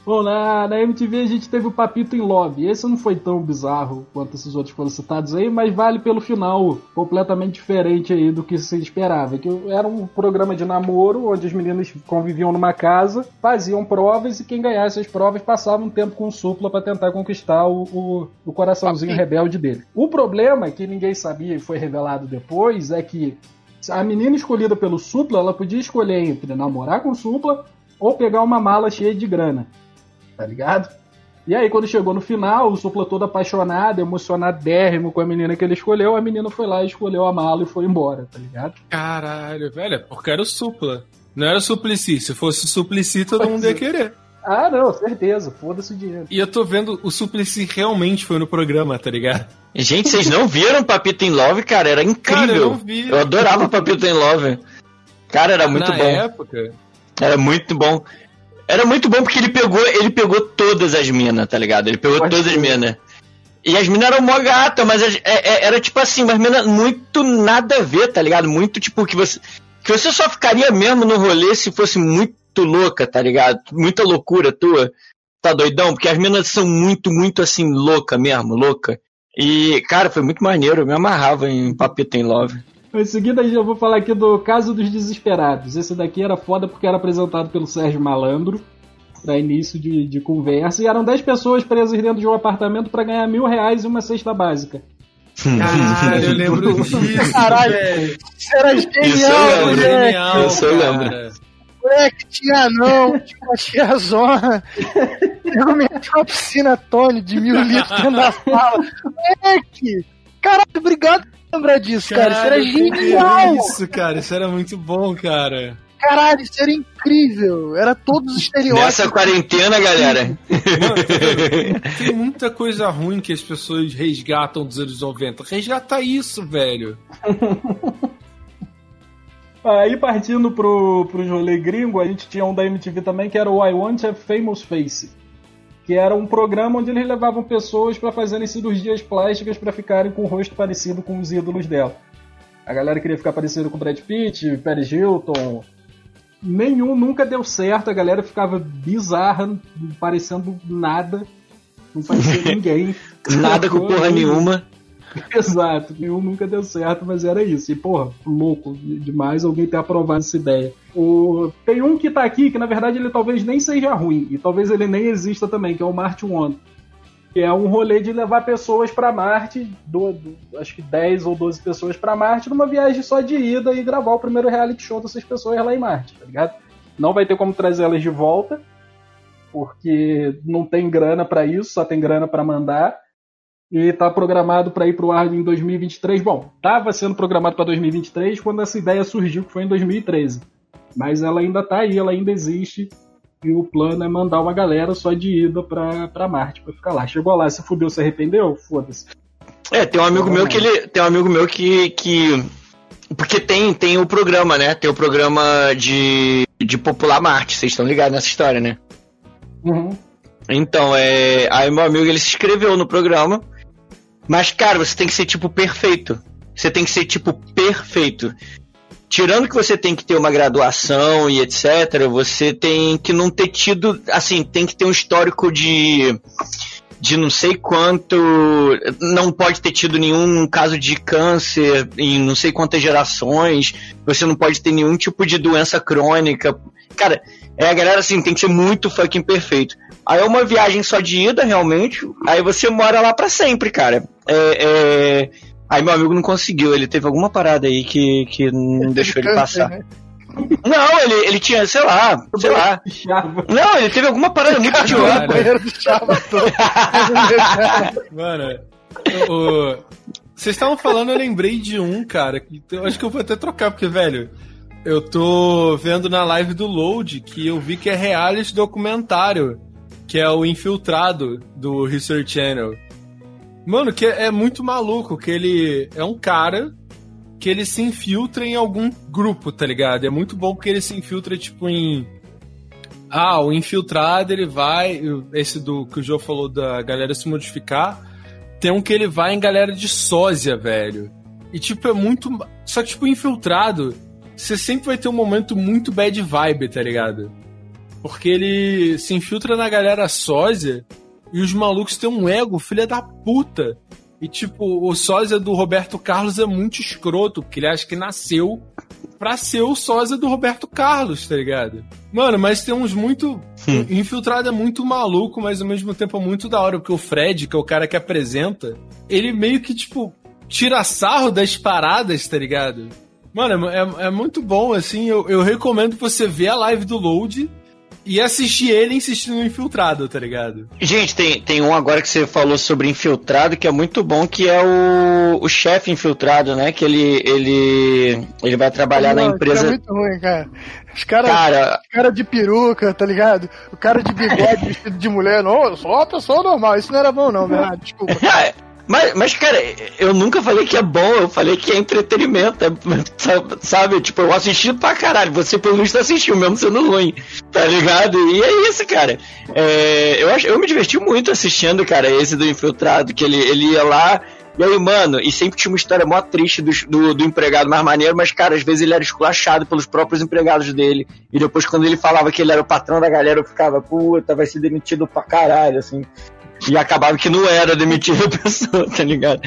S4: Bom, na, na MTV a gente teve o Papito em Love. Esse não foi tão bizarro quanto esses outros foram citados aí, mas vale pelo final completamente diferente aí do que se esperava. Que era um programa de namoro onde as meninas conviviam numa casa, faziam provas e quem ganhasse as provas passava um tempo com o supla para tentar conquistar o, o, o coraçãozinho rebelde dele. O problema que ninguém sabia e foi revelado depois é que a menina escolhida pelo supla, ela podia escolher entre namorar com o supla ou pegar uma mala cheia de grana. Tá ligado? E aí, quando chegou no final, o supla todo apaixonado, emocionadérrimo com a menina que ele escolheu, a menina foi lá e escolheu a mala e foi embora, tá ligado?
S3: Caralho, velho, é porque era o Supla. Não era o Suplicy. Se fosse o Suplicy, todo mundo ia querer.
S4: Ah, não, certeza, foda-se o dinheiro.
S3: E eu tô vendo, o Suplicy realmente foi no programa, tá ligado?
S2: Gente, vocês não viram Papito in Love, cara? Era incrível.
S3: Cara, eu não vi.
S2: Eu adorava Papito in Love. Cara, era muito
S3: Na
S2: bom.
S3: época,
S2: Era muito bom. Era muito bom porque ele pegou, ele pegou todas as minas, tá ligado? Ele pegou
S4: Pode
S2: todas as
S4: ser.
S2: minas. E as minas eram mó gata, mas as- é- é- era tipo assim, umas minas muito nada a ver, tá ligado? Muito tipo que você. Que você só ficaria mesmo no rolê se fosse muito louca, tá ligado? Muita loucura tua. Tá doidão? Porque as minas são muito, muito assim, louca mesmo, louca. E, cara, foi muito maneiro, eu me amarrava em Papito in Love.
S4: Em seguida, eu vou falar aqui do Caso dos Desesperados. Esse daqui era foda porque era apresentado pelo Sérgio Malandro. para início de, de conversa. E eram 10 pessoas presas dentro de um apartamento para ganhar mil reais e uma cesta básica.
S3: Caralho, eu lembro disso.
S1: Caralho, isso era genial,
S2: lembro.
S1: moleque.
S2: Isso eu lembro.
S1: Moleque, tinha não, tinha uma tiazona. Eu meti uma piscina Tony de mil litros dentro da sala. Moleque! Caralho, obrigado por lembrar disso, cara. Isso era genial!
S3: Isso, cara, isso era muito bom, cara.
S1: Caralho, isso era incrível! Era todos os estereótipos.
S2: Nessa quarentena, galera.
S3: Mano, tem muita coisa ruim que as pessoas resgatam dos anos 90. Resgata isso, velho.
S4: Aí partindo pro, pro rolê gringo, a gente tinha um da MTV também que era o I Want a Famous Face. Que era um programa onde eles levavam pessoas para fazerem cirurgias plásticas para ficarem com o rosto parecido com os ídolos dela. A galera queria ficar parecido com Brad Pitt, Paris Hilton. Nenhum nunca deu certo, a galera ficava bizarra, não parecendo nada. Não parecia ninguém.
S2: Nada com porra nenhuma.
S4: Exato, nenhum nunca deu certo, mas era isso. E, porra, louco demais alguém ter aprovado essa ideia. O... Tem um que tá aqui que, na verdade, ele talvez nem seja ruim, e talvez ele nem exista também, que é o Marte One. Que é um rolê de levar pessoas pra Marte, do, do- acho que 10 ou 12 pessoas pra Marte, numa viagem só de ida e gravar o primeiro reality show dessas pessoas lá em Marte, tá ligado? Não vai ter como trazer elas de volta, porque não tem grana pra isso, só tem grana pra mandar e está programado para ir para o ar em 2023. Bom, estava sendo programado para 2023 quando essa ideia surgiu, que foi em 2013. Mas ela ainda está aí, ela ainda existe. E o plano é mandar uma galera só de ida para Marte, para ficar lá. Chegou lá, se fudeu, se arrependeu? Foda-se.
S2: É, tem um amigo meu que ele. Tem um amigo meu que. que porque tem, tem o programa, né? Tem o programa de, de Popular Marte, vocês estão ligados nessa história, né?
S4: Uhum.
S2: Então, é. Aí meu amigo ele se inscreveu no programa. Mas, cara, você tem que ser tipo perfeito. Você tem que ser tipo perfeito. Tirando que você tem que ter uma graduação e etc, você tem que não ter tido. Assim, tem que ter um histórico de. De não sei quanto. Não pode ter tido nenhum caso de câncer em não sei quantas gerações. Você não pode ter nenhum tipo de doença crônica. Cara, é a galera assim, tem que ser muito fucking perfeito. Aí é uma viagem só de ida, realmente. Aí você mora lá pra sempre, cara. É, é... Aí meu amigo não conseguiu, ele teve alguma parada aí que, que não deixou ele passar.
S1: Né?
S2: Não, ele, ele tinha, sei lá, sei lá. Não, ele teve alguma parada muito idiota.
S3: Mano, vocês estavam falando, eu lembrei de um, cara, que eu acho que eu vou até trocar, porque, velho, eu tô vendo na live do Load que eu vi que é reality documentário, que é o Infiltrado do History Channel. Mano, que é, muito maluco, que ele é um cara que ele se infiltra em algum grupo, tá ligado? É muito bom porque ele se infiltra, tipo, em ah, o infiltrado ele vai. Esse do que o Joe falou da galera se modificar. Tem um que ele vai em galera de sósia, velho. E tipo, é muito. Só que, tipo, infiltrado, você sempre vai ter um momento muito bad vibe, tá ligado? Porque ele se infiltra na galera sósia e os malucos têm um ego, filha da puta. E tipo, o sósia do Roberto Carlos é muito escroto, porque ele acha que nasceu pra ser o sósia do Roberto Carlos, tá ligado? Mano, mas tem uns muito. Infiltrado é muito maluco, mas ao mesmo tempo é muito da hora, porque o Fred, que é o cara que apresenta, ele meio que, tipo, tira sarro das paradas, tá ligado? Mano, é, é- é muito bom, assim. Eu, eu recomendo você ver a live do Load e assistir ele insistindo no infiltrado, tá ligado?
S2: Gente, tem, tem um agora que você falou sobre infiltrado que é muito bom, que é o, o chefe infiltrado, né? Que ele, ele, ele vai trabalhar na
S1: Não, isso
S2: empresa.
S1: É muito ruim, cara. Os caras
S2: Cara,
S1: cara de peruca, tá ligado? O cara de bigode vestido de mulher, não, eu sou uma pessoa normal. Isso não era bom, não, Bernardo. Desculpa.
S2: Mas, mas, cara, eu nunca falei que é bom, eu falei que é entretenimento, é- sabe? Tipo, eu assisti pra caralho, você pelo visto assistiu, mesmo sendo ruim, tá ligado? E é isso, cara. É, eu, acho, eu me diverti muito assistindo, cara, esse do Infiltrado, que ele, ele ia lá, e aí, mano, e sempre tinha uma história mó triste do, do, do empregado mais maneiro, mas, cara, às vezes ele era esculachado pelos próprios empregados dele, e depois quando ele falava que ele era o patrão da galera, eu ficava, puta, vai ser demitido pra caralho, assim. E acabava que não era demitir a pessoa, tá ligado?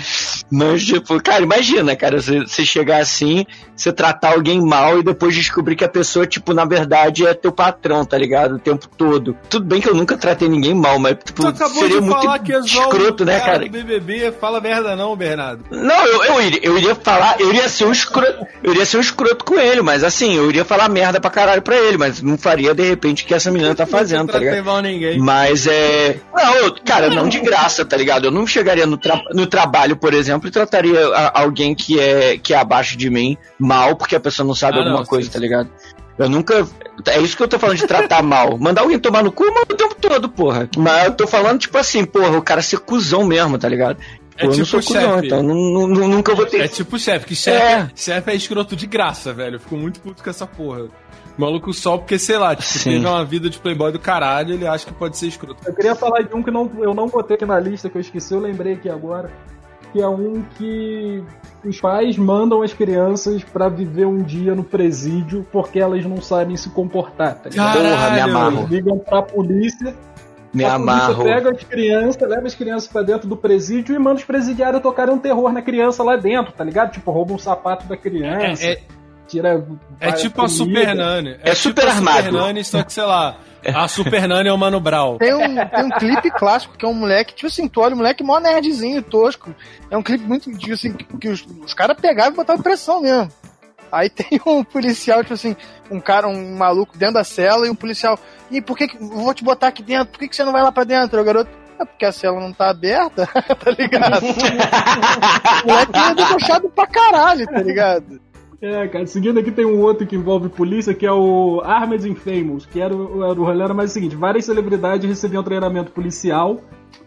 S2: Mas, tipo, cara, imagina, cara, você, chegar assim, você tratar alguém mal e depois descobrir que a pessoa, tipo, na verdade é teu patrão, tá ligado? O tempo todo. Tudo bem que eu nunca tratei ninguém mal, mas, tipo, seria muito escroto, né, cara?
S3: Do BBB, fala merda não, Bernardo.
S2: Não, eu, eu, iria, eu iria falar, eu iria ser um escroto, eu iria ser um escroto com ele, mas assim, eu iria falar merda pra caralho pra ele, mas não faria de repente o que essa menina tá fazendo, tá ligado?
S3: Mal ninguém.
S2: Mas é. Não, cara, não de graça, tá ligado? Eu não chegaria no, tra... no trabalho, por exemplo, e trataria alguém que é, que é abaixo de mim mal porque a pessoa não sabe ah, alguma não, coisa, sim. tá ligado? Eu nunca. É isso que eu tô falando de tratar mal. Mandar alguém tomar no cu, manda o tempo todo, porra. Mas eu tô falando, tipo assim, porra, o cara ser cuzão mesmo, tá ligado?
S3: É Pô, tipo eu não sou
S2: cuzão, então nunca vou ter.
S3: É tipo chefe, que chefe é. Chef é escroto de graça, velho. Eu fico muito puto com essa porra. Maluco só porque, sei lá, tipo, Sim. teve uma vida de playboy do caralho, ele acha que pode ser escroto.
S4: Eu queria falar de um que não, eu não botei aqui na lista, que eu esqueci, eu lembrei aqui agora. Que é um que os pais mandam as crianças para viver um dia no presídio porque elas não sabem se comportar, tá
S2: ligado? Porra, me amarro. Eles
S4: ligam pra polícia
S2: me a amarro.
S4: pega as crianças, leva as crianças pra dentro do presídio e manda os presidiários tocarem um terror na criança lá dentro, tá ligado? Tipo, rouba um sapato da criança. É, é, tira.
S3: É tipo a Super Nani.
S2: É, é tipo super armado.
S3: Super Nani, só que sei lá. A Super Nani é o Mano Brown.
S1: Tem um, tem um clipe clássico que é um moleque, tipo assim, tu olha o moleque mó nerdzinho, tosco. É um clipe muito, tipo assim, que, que os, os caras pegavam e botavam pressão mesmo. Aí tem um policial, tipo assim, um cara, um maluco dentro da cela e um policial. E por que, que vou te botar aqui dentro? Por que, que você não vai lá pra dentro? O garoto, é porque a cela não tá aberta, tá ligado? o moleque é debochado pra caralho, tá ligado?
S4: É, cara, seguindo aqui tem um outro que envolve polícia, que é o Armed Infamous, que era o, era o rolê, era mais o seguinte, várias celebridades recebiam treinamento policial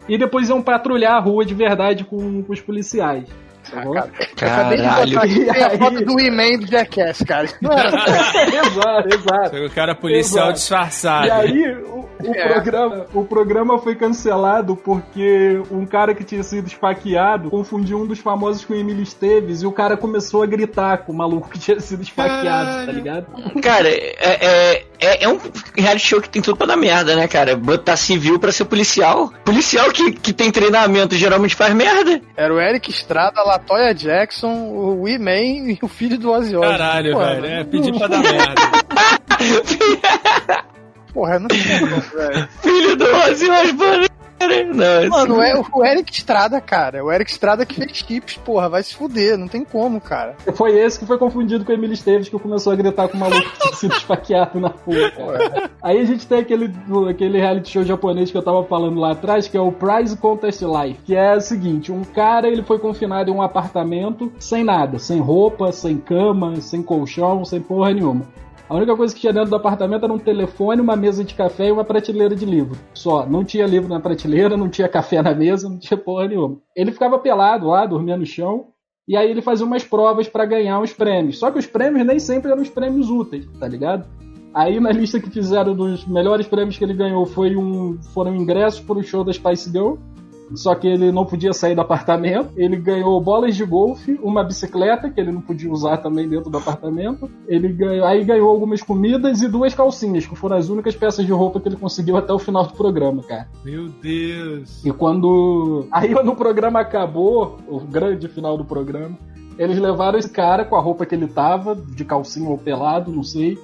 S4: e depois iam patrulhar a rua de verdade com, com os policiais.
S1: Tá Caralho. Acabei a foto do He-Man do Jackass, cara.
S4: exato, exato.
S3: Foi o cara policial exato. disfarçado.
S4: E aí, o, o é. programa, o programa foi cancelado porque um cara que tinha sido esfaqueado confundiu um dos famosos com Emílio Esteves e o cara começou a gritar com o maluco que tinha sido esfaqueado, tá Caralho. tá ligado?
S2: Cara, é, é, é, é, um reality show que tem tudo pra dar merda, né, cara? Botar civil pra ser policial. Policial que, que tem treinamento geralmente faz merda.
S1: Era o Eric Estrada lá Latoya Jackson, o He-Man e o filho do Ozzy Osbourne.
S3: Caralho, Pô, velho, é pedir pra dar merda.
S1: Porra, não sei, velho.
S2: Filho do Ozzy Osbourne.
S1: Não, Mano, é o Eric Estrada, cara. O Eric Estrada que fez chips, porra, vai se fuder, não tem como, cara.
S4: Foi esse que foi confundido com o Emílio Esteves que começou a gritar com o maluco que tinha sido esfaqueado na rua, cara. Aí a gente tem aquele, aquele reality show japonês que eu tava falando lá atrás, que é o Prize Contest Life, que é o seguinte, um cara ele foi confinado em um apartamento sem nada, sem roupa, sem cama, sem colchão, sem porra nenhuma. A única coisa que tinha dentro do apartamento era um telefone, uma mesa de café e uma prateleira de livro. Só. Não tinha livro na prateleira, não tinha café na mesa, não tinha porra nenhuma. Ele ficava pelado lá, dormia no chão. E aí ele fazia umas provas para ganhar uns prêmios. Só que os prêmios nem sempre eram os prêmios úteis, tá ligado? Aí na lista que fizeram dos melhores prêmios que ele ganhou foi um, foram ingressos para o show da Spice Girl só que ele não podia sair do apartamento. Ele ganhou bolas de golfe, uma bicicleta que ele não podia usar também dentro do apartamento. Ele ganhou, aí ganhou algumas comidas e duas calcinhas, que foram as únicas peças de roupa que ele conseguiu até o final do programa, cara.
S3: Meu Deus.
S4: E quando aí quando o programa acabou, o grande final do programa, eles levaram esse cara com a roupa que ele tava, de calcinha ou pelado, não sei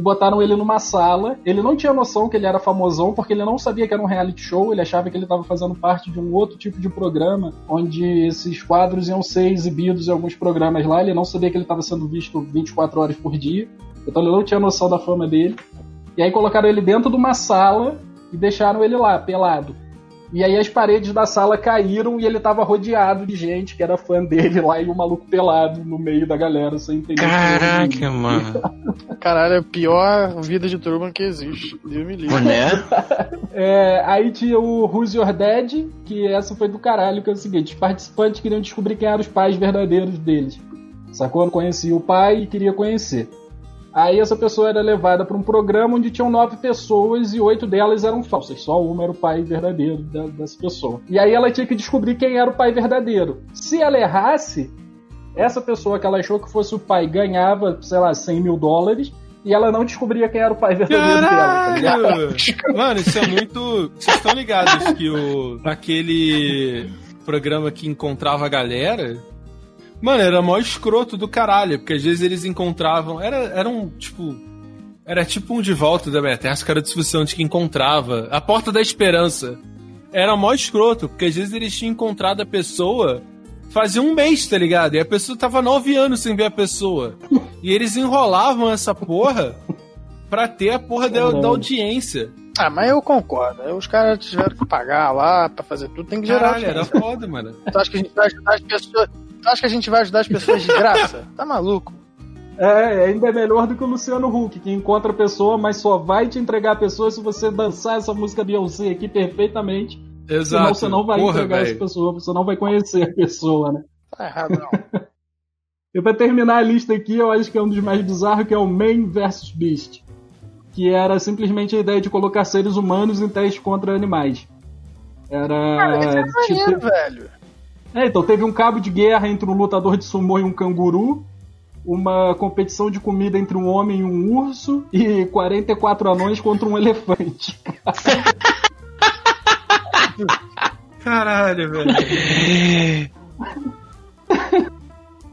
S4: e botaram ele numa sala. Ele não tinha noção que ele era famosão, porque ele não sabia que era um reality show, ele achava que ele estava fazendo parte de um outro tipo de programa, onde esses quadros iam ser exibidos em alguns programas lá. Ele não sabia que ele estava sendo visto 24 horas por dia, então ele não tinha noção da fama dele. E aí colocaram ele dentro de uma sala e deixaram ele lá, pelado. E aí as paredes da sala caíram e ele tava rodeado de gente que era fã dele lá e o um maluco pelado no meio da galera, sem entender.
S2: Caraca, mano.
S1: Caralho, é a pior vida de Truman que existe. Deus me livre.
S2: Né?
S4: é, aí tinha o Who's Your Dad, que essa foi do caralho, que é o seguinte: os participantes queriam descobrir quem eram os pais verdadeiros deles. Sacou? Não conhecia o pai e queria conhecer. Aí essa pessoa era levada para um programa onde tinham nove pessoas e oito delas eram falsas. Só uma era o pai verdadeiro dessa pessoa. E aí ela tinha que descobrir quem era o pai verdadeiro. Se ela errasse, essa pessoa que ela achou que fosse o pai ganhava, sei lá, 100 mil dólares. e ela não descobria quem era o pai verdadeiro Caralho! dela.
S3: Tá Mano, isso é muito. Vocês estão ligados que o. aquele programa que encontrava a galera. Mano, era mó escroto do caralho, porque às vezes eles encontravam. Era, era um, tipo. Era tipo um de volta da minha terra, que era discussão de que encontrava. A porta da esperança. Era mó escroto, porque às vezes eles tinham encontrado a pessoa fazia um mês, tá ligado? E a pessoa tava nove anos sem ver a pessoa. E eles enrolavam essa porra pra ter a porra da, da audiência.
S1: Ah, mas eu concordo. Os caras tiveram que pagar lá pra fazer tudo, tem que gerar.
S3: Caralho, era foda, mano.
S1: Tu acha que a gente vai ajudar as pessoas? Tu acha que a gente vai ajudar as pessoas de graça? Tá maluco?
S4: É, ainda é melhor do que o Luciano Huck, que encontra a pessoa, mas só vai te entregar a pessoa se você dançar essa música Beyoncé aqui perfeitamente Exato. Senão você não vai Porra, entregar véio. essa pessoa, você não vai conhecer a pessoa, né?
S1: Tá errado, não.
S4: e pra terminar a lista aqui, eu acho que é um dos mais bizarros, que é o Man vs Beast. Que era simplesmente a ideia de colocar seres humanos em teste contra animais. Era.
S1: Cara, é tipo... maneiro, velho.
S4: É, então teve um cabo de guerra entre um lutador de sumô e um canguru, uma competição de comida entre um homem e um urso, e 44 anões contra um elefante.
S3: Caralho, velho.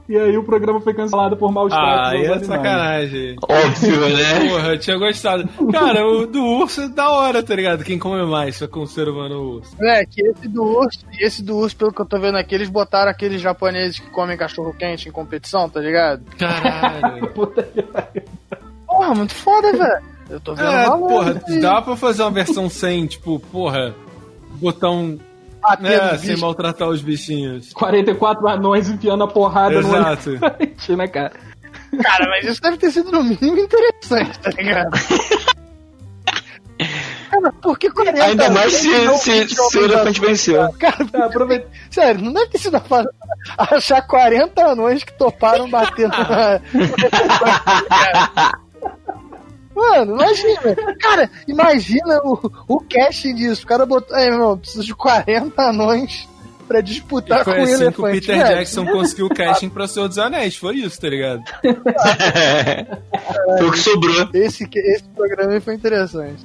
S4: E aí o programa foi cancelado por maus
S3: tratos. Ah, é sacanagem.
S2: Óbvio, né?
S3: Porra, eu tinha gostado. Cara, o do urso é da hora, tá ligado? Quem come mais com o ser humano o urso.
S1: É, que esse do urso, esse do urso, pelo que eu tô vendo aqui, eles botaram aqueles japoneses que comem cachorro quente em competição, tá ligado?
S3: Caralho. Puta que
S1: pariu. Porra, muito foda, velho. Eu tô vendo
S3: é, porra, dá pra fazer uma versão sem, tipo, porra, botão é, sem maltratar os bichinhos.
S4: 44 anões enfiando a porrada Exato. no elefante, né, cara?
S1: Cara, mas isso deve ter sido no mínimo interessante, tá ligado? Cara, por que 40
S2: Ainda mais se, se, se o elefante venceu.
S1: Cara, tá, aproveita. Sério, não deve ter sido fácil achar 40 anões que toparam bater na. Mano, imagina. Cara, imagina o, o casting disso. O cara botou. É, irmão, preciso de 40 anões pra disputar com assim o elefante. que o
S3: Peter Jackson conseguiu o casting pra Senhor dos Anéis. Foi isso, tá ligado?
S2: foi o que sobrou.
S1: Esse, esse programa foi interessante.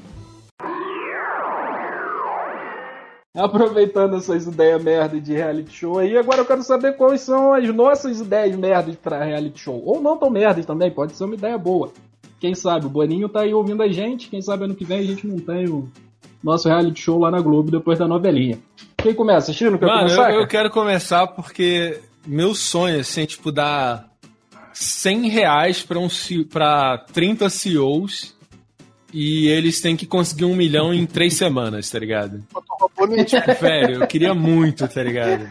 S4: Aproveitando essas ideias merda de reality show aí, agora eu quero saber quais são as nossas ideias merdas pra reality show. Ou não tão merdas também, pode ser uma ideia boa. Quem sabe? O Boninho tá aí ouvindo a gente. Quem sabe ano que vem a gente não tem o nosso reality show lá na Globo depois da novelinha. Quem começa? Chino, quer Mano, começar?
S3: Eu, eu quero começar porque meu sonho, assim, é, tipo, dar 100 reais pra, um, pra 30 CEOs e eles têm que conseguir um milhão em três semanas, tá ligado? Tipo, velho, eu queria muito, tá ligado?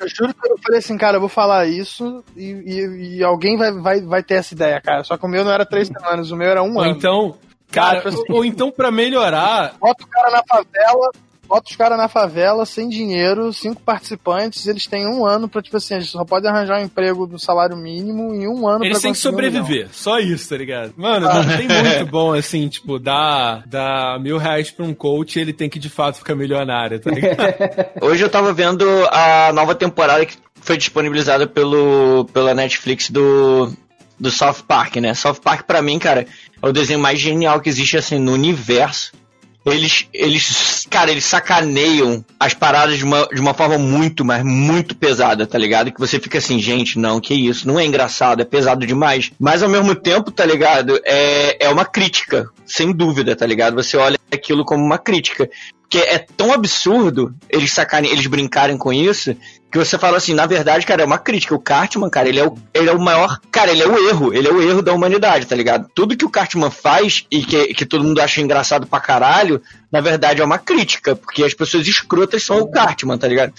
S1: Eu juro que eu falei assim, cara, eu vou falar isso e, e, e, alguém vai, vai, vai ter essa ideia, cara. Só que o meu não era três semanas, o meu era um
S3: ou
S1: ano.
S3: Então, cara, cara assim, ou então para melhorar.
S1: Bota o cara na favela, bota os caras na favela sem dinheiro, cinco participantes, eles têm um ano pra, tipo assim, eles só podem arranjar um emprego do salário mínimo em um ano
S3: Eles têm que sobreviver, um só isso, tá ligado? Mano, ah. não tem muito bom, assim, tipo, dar, dar mil reais pra um coach ele tem que de fato ficar milionário, tá ligado?
S2: Hoje eu tava vendo a nova temporada que foi disponibilizada pelo, pela Netflix do, do South Park, né? South Park, pra mim, cara, é o desenho mais genial que existe, assim, no universo eles, eles, cara, eles sacaneiam as paradas de uma, de uma forma muito, mas muito pesada, tá ligado? Que você fica assim, gente, não, que isso, não é engraçado, é pesado demais. Mas ao mesmo tempo, tá ligado? É, é uma crítica, sem dúvida, tá ligado? Você olha aquilo como uma crítica. Porque é tão absurdo eles sacarem, eles brincarem com isso, que você fala assim, na verdade, cara, é uma crítica. O Cartman, cara, ele é o, ele é o maior. Cara, ele é o erro. Ele é o erro da humanidade, tá ligado? Tudo que o Cartman faz e que, que todo mundo acha engraçado pra caralho, na verdade é uma crítica. Porque as pessoas escrotas são o Cartman, tá ligado?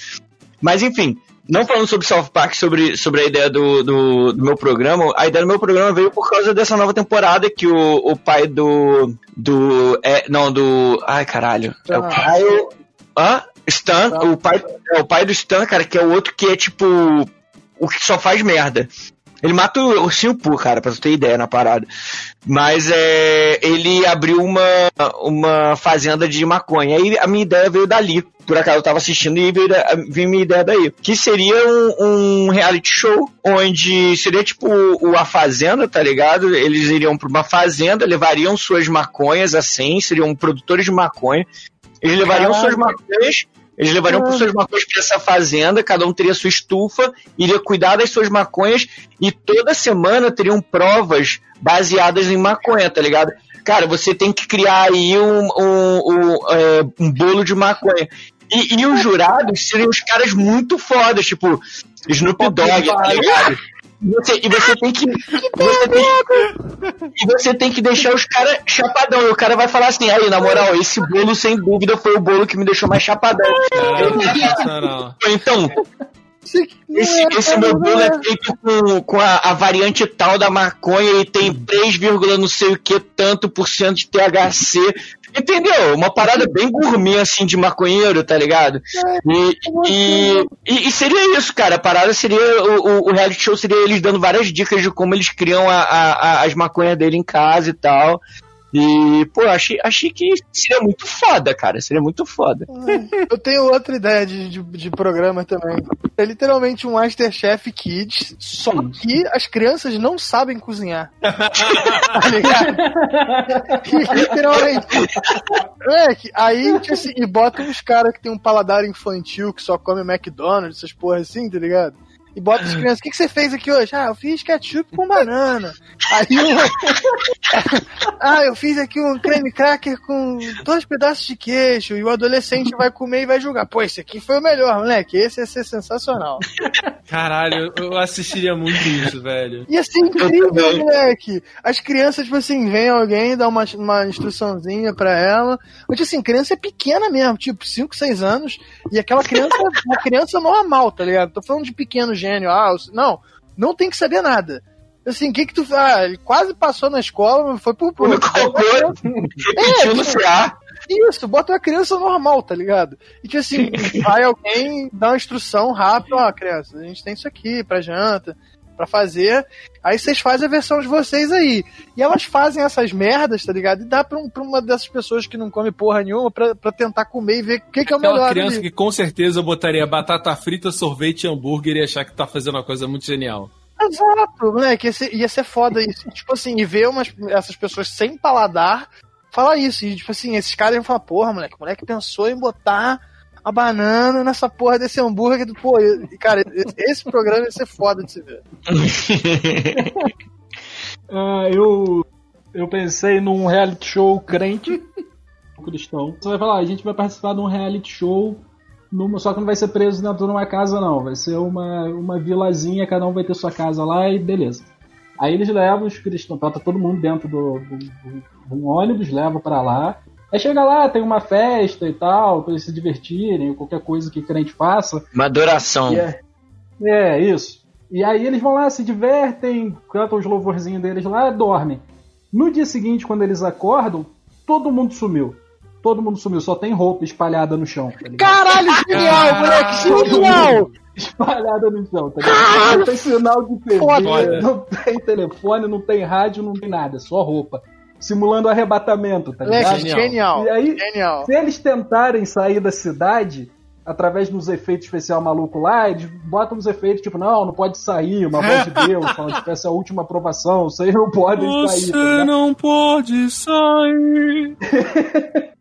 S2: Mas enfim, não falando sobre South Park, sobre, sobre a ideia do, do, do, meu programa, a ideia do meu programa veio por causa dessa nova temporada que o, o pai do. do. É, não, do. Ai, caralho. É o pai. Hã? Stan, o pai, é, o pai do Stan, cara, que é o outro que é tipo. O que só faz merda. Ele mata o ursinho Poo, cara, pra você ter ideia na parada. Mas é, ele abriu uma, uma fazenda de maconha. Aí a minha ideia veio dali, por acaso eu tava assistindo e vi minha ideia daí. Que seria um, um, reality show onde seria tipo o A Fazenda, tá ligado? Eles iriam pra uma fazenda, levariam suas maconhas assim, seriam produtores de maconha. Eles levariam Caramba. suas maconhas eles levariam por suas maconhas para essa fazenda, cada um teria sua estufa, iria cuidar das suas maconhas e toda semana teriam provas baseadas em maconha, tá ligado? Cara, você tem que criar aí um, um, um, é, um bolo de maconha. E, e, os jurados seriam os caras muito fodas, tipo Snoop Dogg, tá ligado? E você, e você tem que. Você tem, e você tem que deixar os caras chapadão. E o cara vai falar assim: aí, na moral, esse bolo sem dúvida foi o bolo que me deixou mais chapadão. É, então, esse, esse meu bolo é feito com, com a, a, variante tal da maconha e tem 3, não sei o que tanto por cento de THC. Entendeu? Uma parada bem gourmet, assim, de maconheiro, tá ligado? E, e, e, seria isso, cara. A parada seria. O, o, reality show seria eles dando várias dicas de como eles criam a, a, as maconhas dele em casa e tal. E, pô, achei, achei que seria muito foda, cara. Seria muito foda.
S1: Eu tenho outra ideia de, de, de programa também. É literalmente um Masterchef Kids, só que as crianças não sabem cozinhar. tá ligado? literalmente. É, que aí, tipo assim, e bota uns caras que tem um paladar infantil que só come McDonald's, essas porra assim, tá ligado? E bota as crianças, o que, que você fez aqui hoje? Ah, eu fiz ketchup com banana. Aí eu... ah, eu fiz aqui um creme cracker com dois pedaços de queijo. E o adolescente vai comer e vai julgar. Pô, esse aqui foi o melhor, moleque. Esse ia ser sensacional.
S3: Caralho, eu assistiria muito isso, velho.
S1: Ia ser incrível, moleque. As crianças, tipo assim, vem alguém, dá uma, uma instruçãozinha pra ela. Mas, tipo assim, criança é pequena mesmo, tipo 5, 6 anos. E aquela criança, uma criança normal, tá ligado? Tô falando de pequenos gênio. Ah, não, não tem que saber nada. Assim, o que que tu. Ah, ele quase passou na escola, foi por. por é, no CA. Isso, bota uma criança normal, tá ligado? E tipo assim, vai alguém dar uma instrução rápida, ó, criança, a gente tem isso aqui pra janta, pra fazer. Aí vocês fazem a versão de vocês aí. E elas fazem essas merdas, tá ligado? E dá pra, um, pra uma dessas pessoas que não come porra nenhuma pra, pra tentar comer e ver o que, que é o Aquela melhor.
S3: criança ali. que com certeza eu botaria batata frita, sorvete e hambúrguer e achar que tá fazendo uma coisa muito genial.
S1: Exato, moleque, ia ser, ia ser foda isso. tipo assim, e ver umas, essas pessoas sem paladar falar isso. E, tipo assim, esses caras iam falar, porra, moleque, o moleque pensou em botar a banana nessa porra desse hambúrguer. Pô, cara, esse programa ia ser foda de se ver.
S4: ah, eu, eu pensei num reality show crente cristão. Você vai falar, a gente vai participar de um reality show, numa, só que não vai ser preso dentro de uma casa, não. Vai ser uma, uma vilazinha, cada um vai ter sua casa lá e beleza. Aí eles levam os cristãos, bota todo mundo dentro do, do, do, do ônibus, levam para lá. Aí chega lá, tem uma festa e tal, pra eles se divertirem, ou qualquer coisa que crente faça.
S2: Uma adoração.
S4: É, é, isso. E aí eles vão lá, se divertem, cantam os louvorzinhos deles lá, dormem. No dia seguinte, quando eles acordam, todo mundo sumiu. Todo mundo sumiu, só tem roupa espalhada no chão.
S1: Tá Caralho, genial, moleque, genial!
S4: Espalhada no chão, tá ligado? Não tem sinal de TV, não tem telefone, não tem rádio, não tem nada, só roupa simulando arrebatamento, tá ligado?
S1: Genial.
S4: E aí,
S1: genial.
S4: se eles tentarem sair da cidade, através dos efeitos especial maluco lá, eles botam os efeitos, tipo, não, não pode sair, uma voz de Deus, falando, tipo, essa é a última aprovação, vocês não podem
S3: Você
S4: sair.
S3: Você tá não pode sair.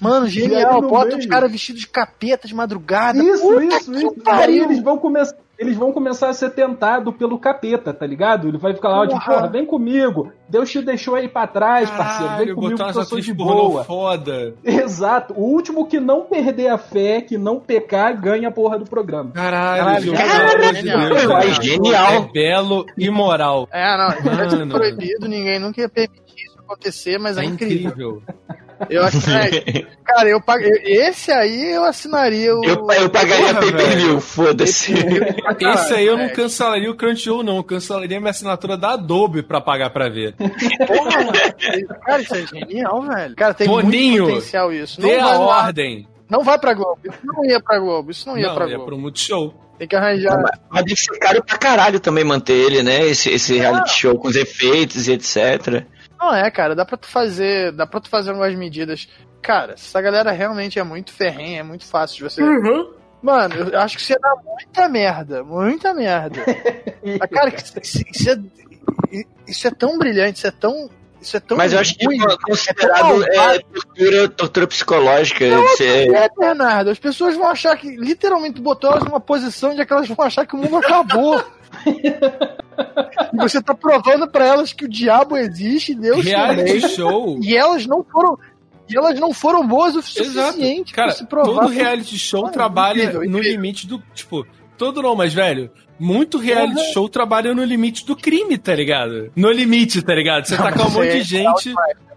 S1: Mano, genial. Bota os caras vestidos de capeta de madrugada.
S4: Isso, Puta isso, isso. Pariu. Aí eles vão começar eles vão começar a ser tentados pelo capeta, tá ligado? Ele vai ficar lá, tipo, porra, vem comigo. Deus te deixou aí pra trás, Caralho, parceiro. Vem comigo que eu sou de boa.
S3: Foda.
S4: Exato. O último que não perder a fé, que não pecar, ganha a porra do programa.
S3: Caralho, Caralho,
S2: Caralho, genial. É genial.
S3: É belo e moral.
S1: É, não, é proibido, ninguém nunca ia permitir isso acontecer, mas é, é incrível. incrível. Eu acho que, é, cara, eu pag... esse aí eu assinaria o.
S2: Eu, eu pagaria pay per view, foda-se.
S3: Esse aí eu não cancelaria o Crunchyroll, não. Eu cancelaria minha assinatura da Adobe pra pagar pra ver.
S1: Porra, cara, isso é genial, velho. Cara, tem
S3: Boninho,
S1: muito potencial isso.
S3: Não dê a ordem.
S1: Não vai pra Globo. Isso não ia pra Globo. Isso não ia não, pra ia Globo.
S3: Ia pro Multishow.
S1: Tem que arranjar.
S2: Mas deve ser caro pra caralho também manter ele, né? Esse, esse reality show com os efeitos e etc.
S1: Não é, cara, dá pra tu fazer. Dá pra tu fazer algumas medidas. cara, essa galera realmente é muito ferrenha, é muito fácil de você. Uhum. Mano, eu acho que você dá muita merda, muita merda. cara, isso, isso, é, isso é tão brilhante, isso é tão isso é tão
S2: Mas eu acho que é considerado é, tortura, tortura psicológica. Não,
S1: você... é, Bernardo. As pessoas vão achar que literalmente botou elas numa posição de que elas vão achar que o mundo acabou. e você tá provando para elas que o diabo existe, Deus
S3: Reality também, show.
S1: E elas não foram e elas não foram boas o suficiente
S3: Cara, se provar. Todo reality show ah, trabalha incrível, incrível. no limite do, tipo, todo não, mas velho, muito reality uhum. show trabalha no limite do crime, tá ligado? No limite, tá ligado? Você tá com um monte de gente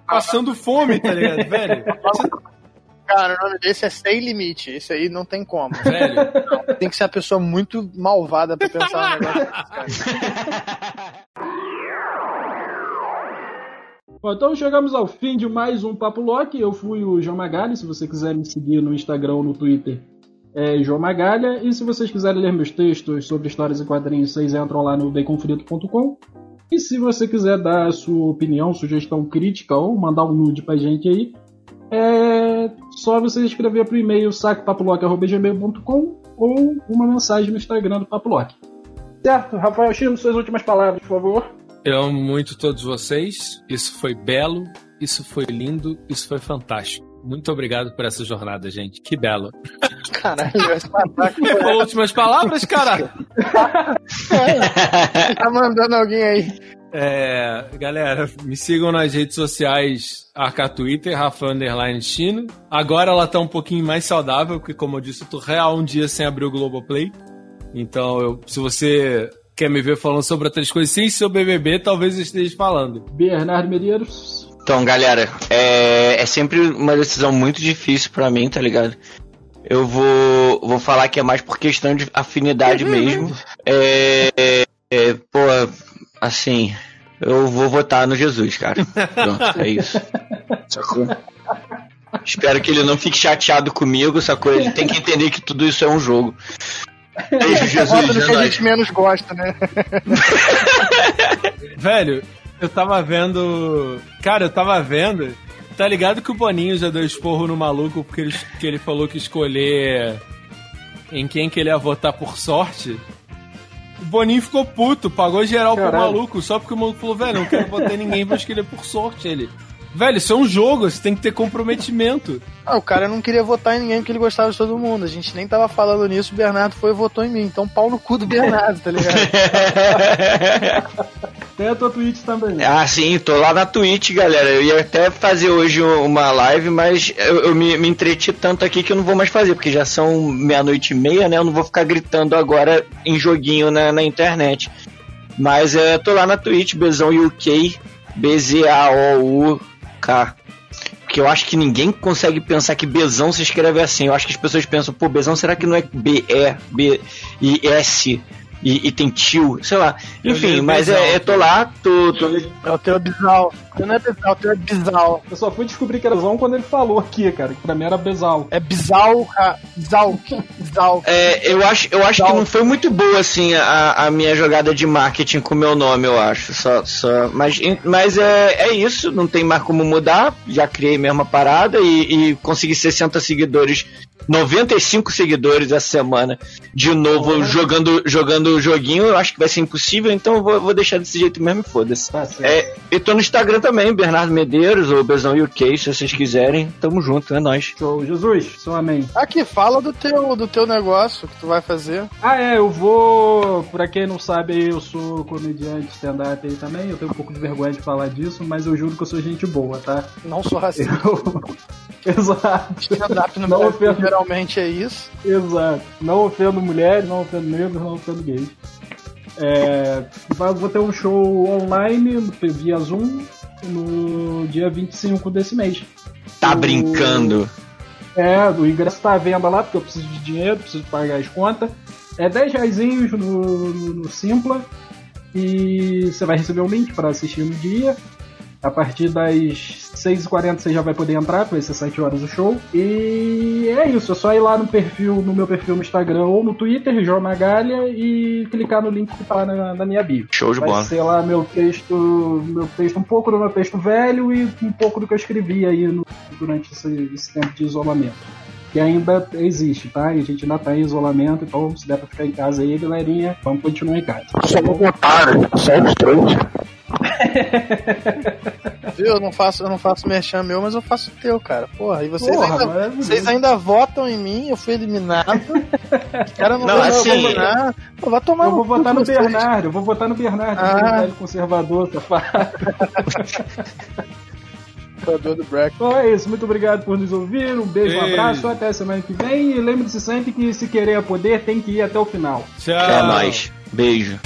S3: passando fome, tá ligado, velho?
S1: Cara, o nome desse é Sem Limite. Esse aí não tem como. Velho. Não, tem que ser uma pessoa muito malvada pra pensar no negócio
S4: Bom, então chegamos ao fim de mais um Papo Loki. Eu fui o João Magali. Se você quiser me seguir no Instagram ou no Twitter, é João Magalha. E se vocês quiserem ler meus textos sobre histórias e quadrinhos, vocês entram lá no baconfrito.com. E se você quiser dar a sua opinião, sugestão crítica ou mandar um nude pra gente aí, é só você escrever pro e-mail sacopapolock.gmail.com ou uma mensagem no Instagram do Papolock. Certo? Rafael Chino, suas últimas palavras, por favor.
S3: Eu amo muito todos vocês. Isso foi belo, isso foi lindo, isso foi fantástico. Muito obrigado por essa jornada, gente. Que belo.
S1: Caralho, vai
S3: Últimas palavras, cara?
S1: é, tá mandando alguém aí.
S3: É, galera, me sigam nas redes sociais, Arca Twitter, Rafa Underline Chino. Agora ela tá um pouquinho mais saudável, porque como eu disse, eu tô real um dia sem abrir o Globoplay. Então, eu, se você quer me ver falando sobre outras coisas sem seu BBB, talvez eu esteja falando.
S4: Bernardo Medeiros.
S2: Então, galera, é, é sempre uma decisão muito difícil para mim, tá ligado? Eu vou, vou falar que é mais por questão de afinidade mesmo. É, é, pô, assim, eu vou votar no Jesus, cara. Pronto, é isso. Sacou? Espero que ele não fique chateado comigo, sacou? Ele tem que entender que tudo isso é um jogo.
S1: Beijo, Jesus. Vota no que a gente menos gosta, né?
S3: Velho, eu tava vendo. Cara, eu tava vendo. Tá ligado que o Boninho já deu esporro no maluco porque ele, que ele falou que escolher em quem que ele ia votar por sorte? O Boninho ficou puto, pagou geral Caralho. pro maluco, só porque o maluco falou, velho, não quero votar em ninguém, vou escolher por sorte ele. Velho, isso é um jogo, você tem que ter comprometimento.
S1: Ah, o cara não queria votar em ninguém porque ele gostava de todo mundo. A gente nem tava falando nisso, o Bernardo foi e votou em mim. Então pau no cu do Bernardo, tá ligado?
S4: Tem a tua Twitch também.
S2: Ah, sim, tô lá na Twitch, galera. Eu ia até fazer hoje uma live, mas eu, eu me, me entreti tanto aqui que eu não vou mais fazer, porque já são meia-noite e meia, né? Eu não vou ficar gritando agora em joguinho na, na internet. Mas é, tô lá na Twitch, Bezão UK, B-Z-A-O-U-K. Porque eu acho que ninguém consegue pensar que Bezão se escreve assim. Eu acho que as pessoas pensam, pô, Bezão, será que não é B-E-B-I-S? e, e tem tio, sei lá. Enfim, mas é, eu tô lá, tô, tô...
S1: É o teu bisal. Tu não é bisal, o teu é bisal.
S4: Eu só fui descobrir que era Zão quando ele falou aqui, cara, que pra mim era bisal.
S1: É bisal, bisal, bisal.
S2: É, eu acho, eu acho que não foi muito boa, assim, a, a minha jogada de marketing com o meu nome, eu acho. Só, só, mas mas é, é isso, não tem mais como mudar. Já criei mesma parada e, e consegui 60 seguidores 95 seguidores essa semana de novo uhum. jogando jogando o joguinho, eu acho que vai ser impossível, então eu vou, vou deixar desse jeito mesmo e foda-se. Tá é, eu tô no Instagram também, Bernardo Medeiros ou Bezão UK, se vocês quiserem, tamo junto, é nóis.
S4: Show, Jesus, seu amém.
S1: Aqui, fala do teu, do teu negócio que tu vai fazer.
S4: Ah, é, eu vou, pra quem não sabe, eu sou comediante stand-up aí também, eu tenho um pouco de vergonha de falar disso, mas eu juro que eu sou gente boa, tá?
S1: Não sou racista.
S4: Eu... Exato.
S1: Stand-up no não ofendo... geralmente é isso.
S4: Exato. Não ofendo mulheres, não ofendo negros, não ofendo gays. É, vou ter um show online via Zoom no dia 25 desse mês.
S2: Tá o... brincando?
S4: É, o ingresso tá à venda lá, porque eu preciso de dinheiro, preciso pagar as contas. É 10 reais no, no, no Simpla. E você vai receber o um link para assistir no dia. A partir das 6h40 você já vai poder entrar, vai ser 7 horas o show. E é isso, é só ir lá no perfil, no meu perfil no Instagram ou no Twitter, João Magalha, e clicar no link que tá na, na minha bio.
S2: Show de
S4: vai
S2: bola.
S4: Vai ser lá meu texto, meu texto, um pouco do meu texto velho e um pouco do que eu escrevi aí no, durante esse, esse tempo de isolamento que ainda existe, tá? E a gente ainda tá em isolamento, então se der pra ficar em casa aí, galerinha, vamos continuar em casa.
S5: Só não botaram, só os três.
S1: Viu? Eu não faço, eu não faço merchan meu, mas eu faço o teu, cara. Porra, e vocês,
S4: Porra,
S1: ainda,
S4: maravilhoso.
S1: vocês ainda votam em mim, eu fui eliminado. O cara não,
S2: Não,
S1: vai
S2: assim-
S1: eliminar. Pô, vai tomar
S4: Eu vou votar no
S1: vocês.
S4: Bernardo, eu vou votar no Bernardo,
S1: Ah.
S4: conservador, safado.
S1: Do Brack.
S4: Então é isso, muito obrigado por nos ouvir, um beijo, um
S3: Ei.
S4: abraço, até semana que vem e lembre-se sempre que se querer é poder, tem que ir até o final.
S3: Tchau.
S2: É nóis. Beijo.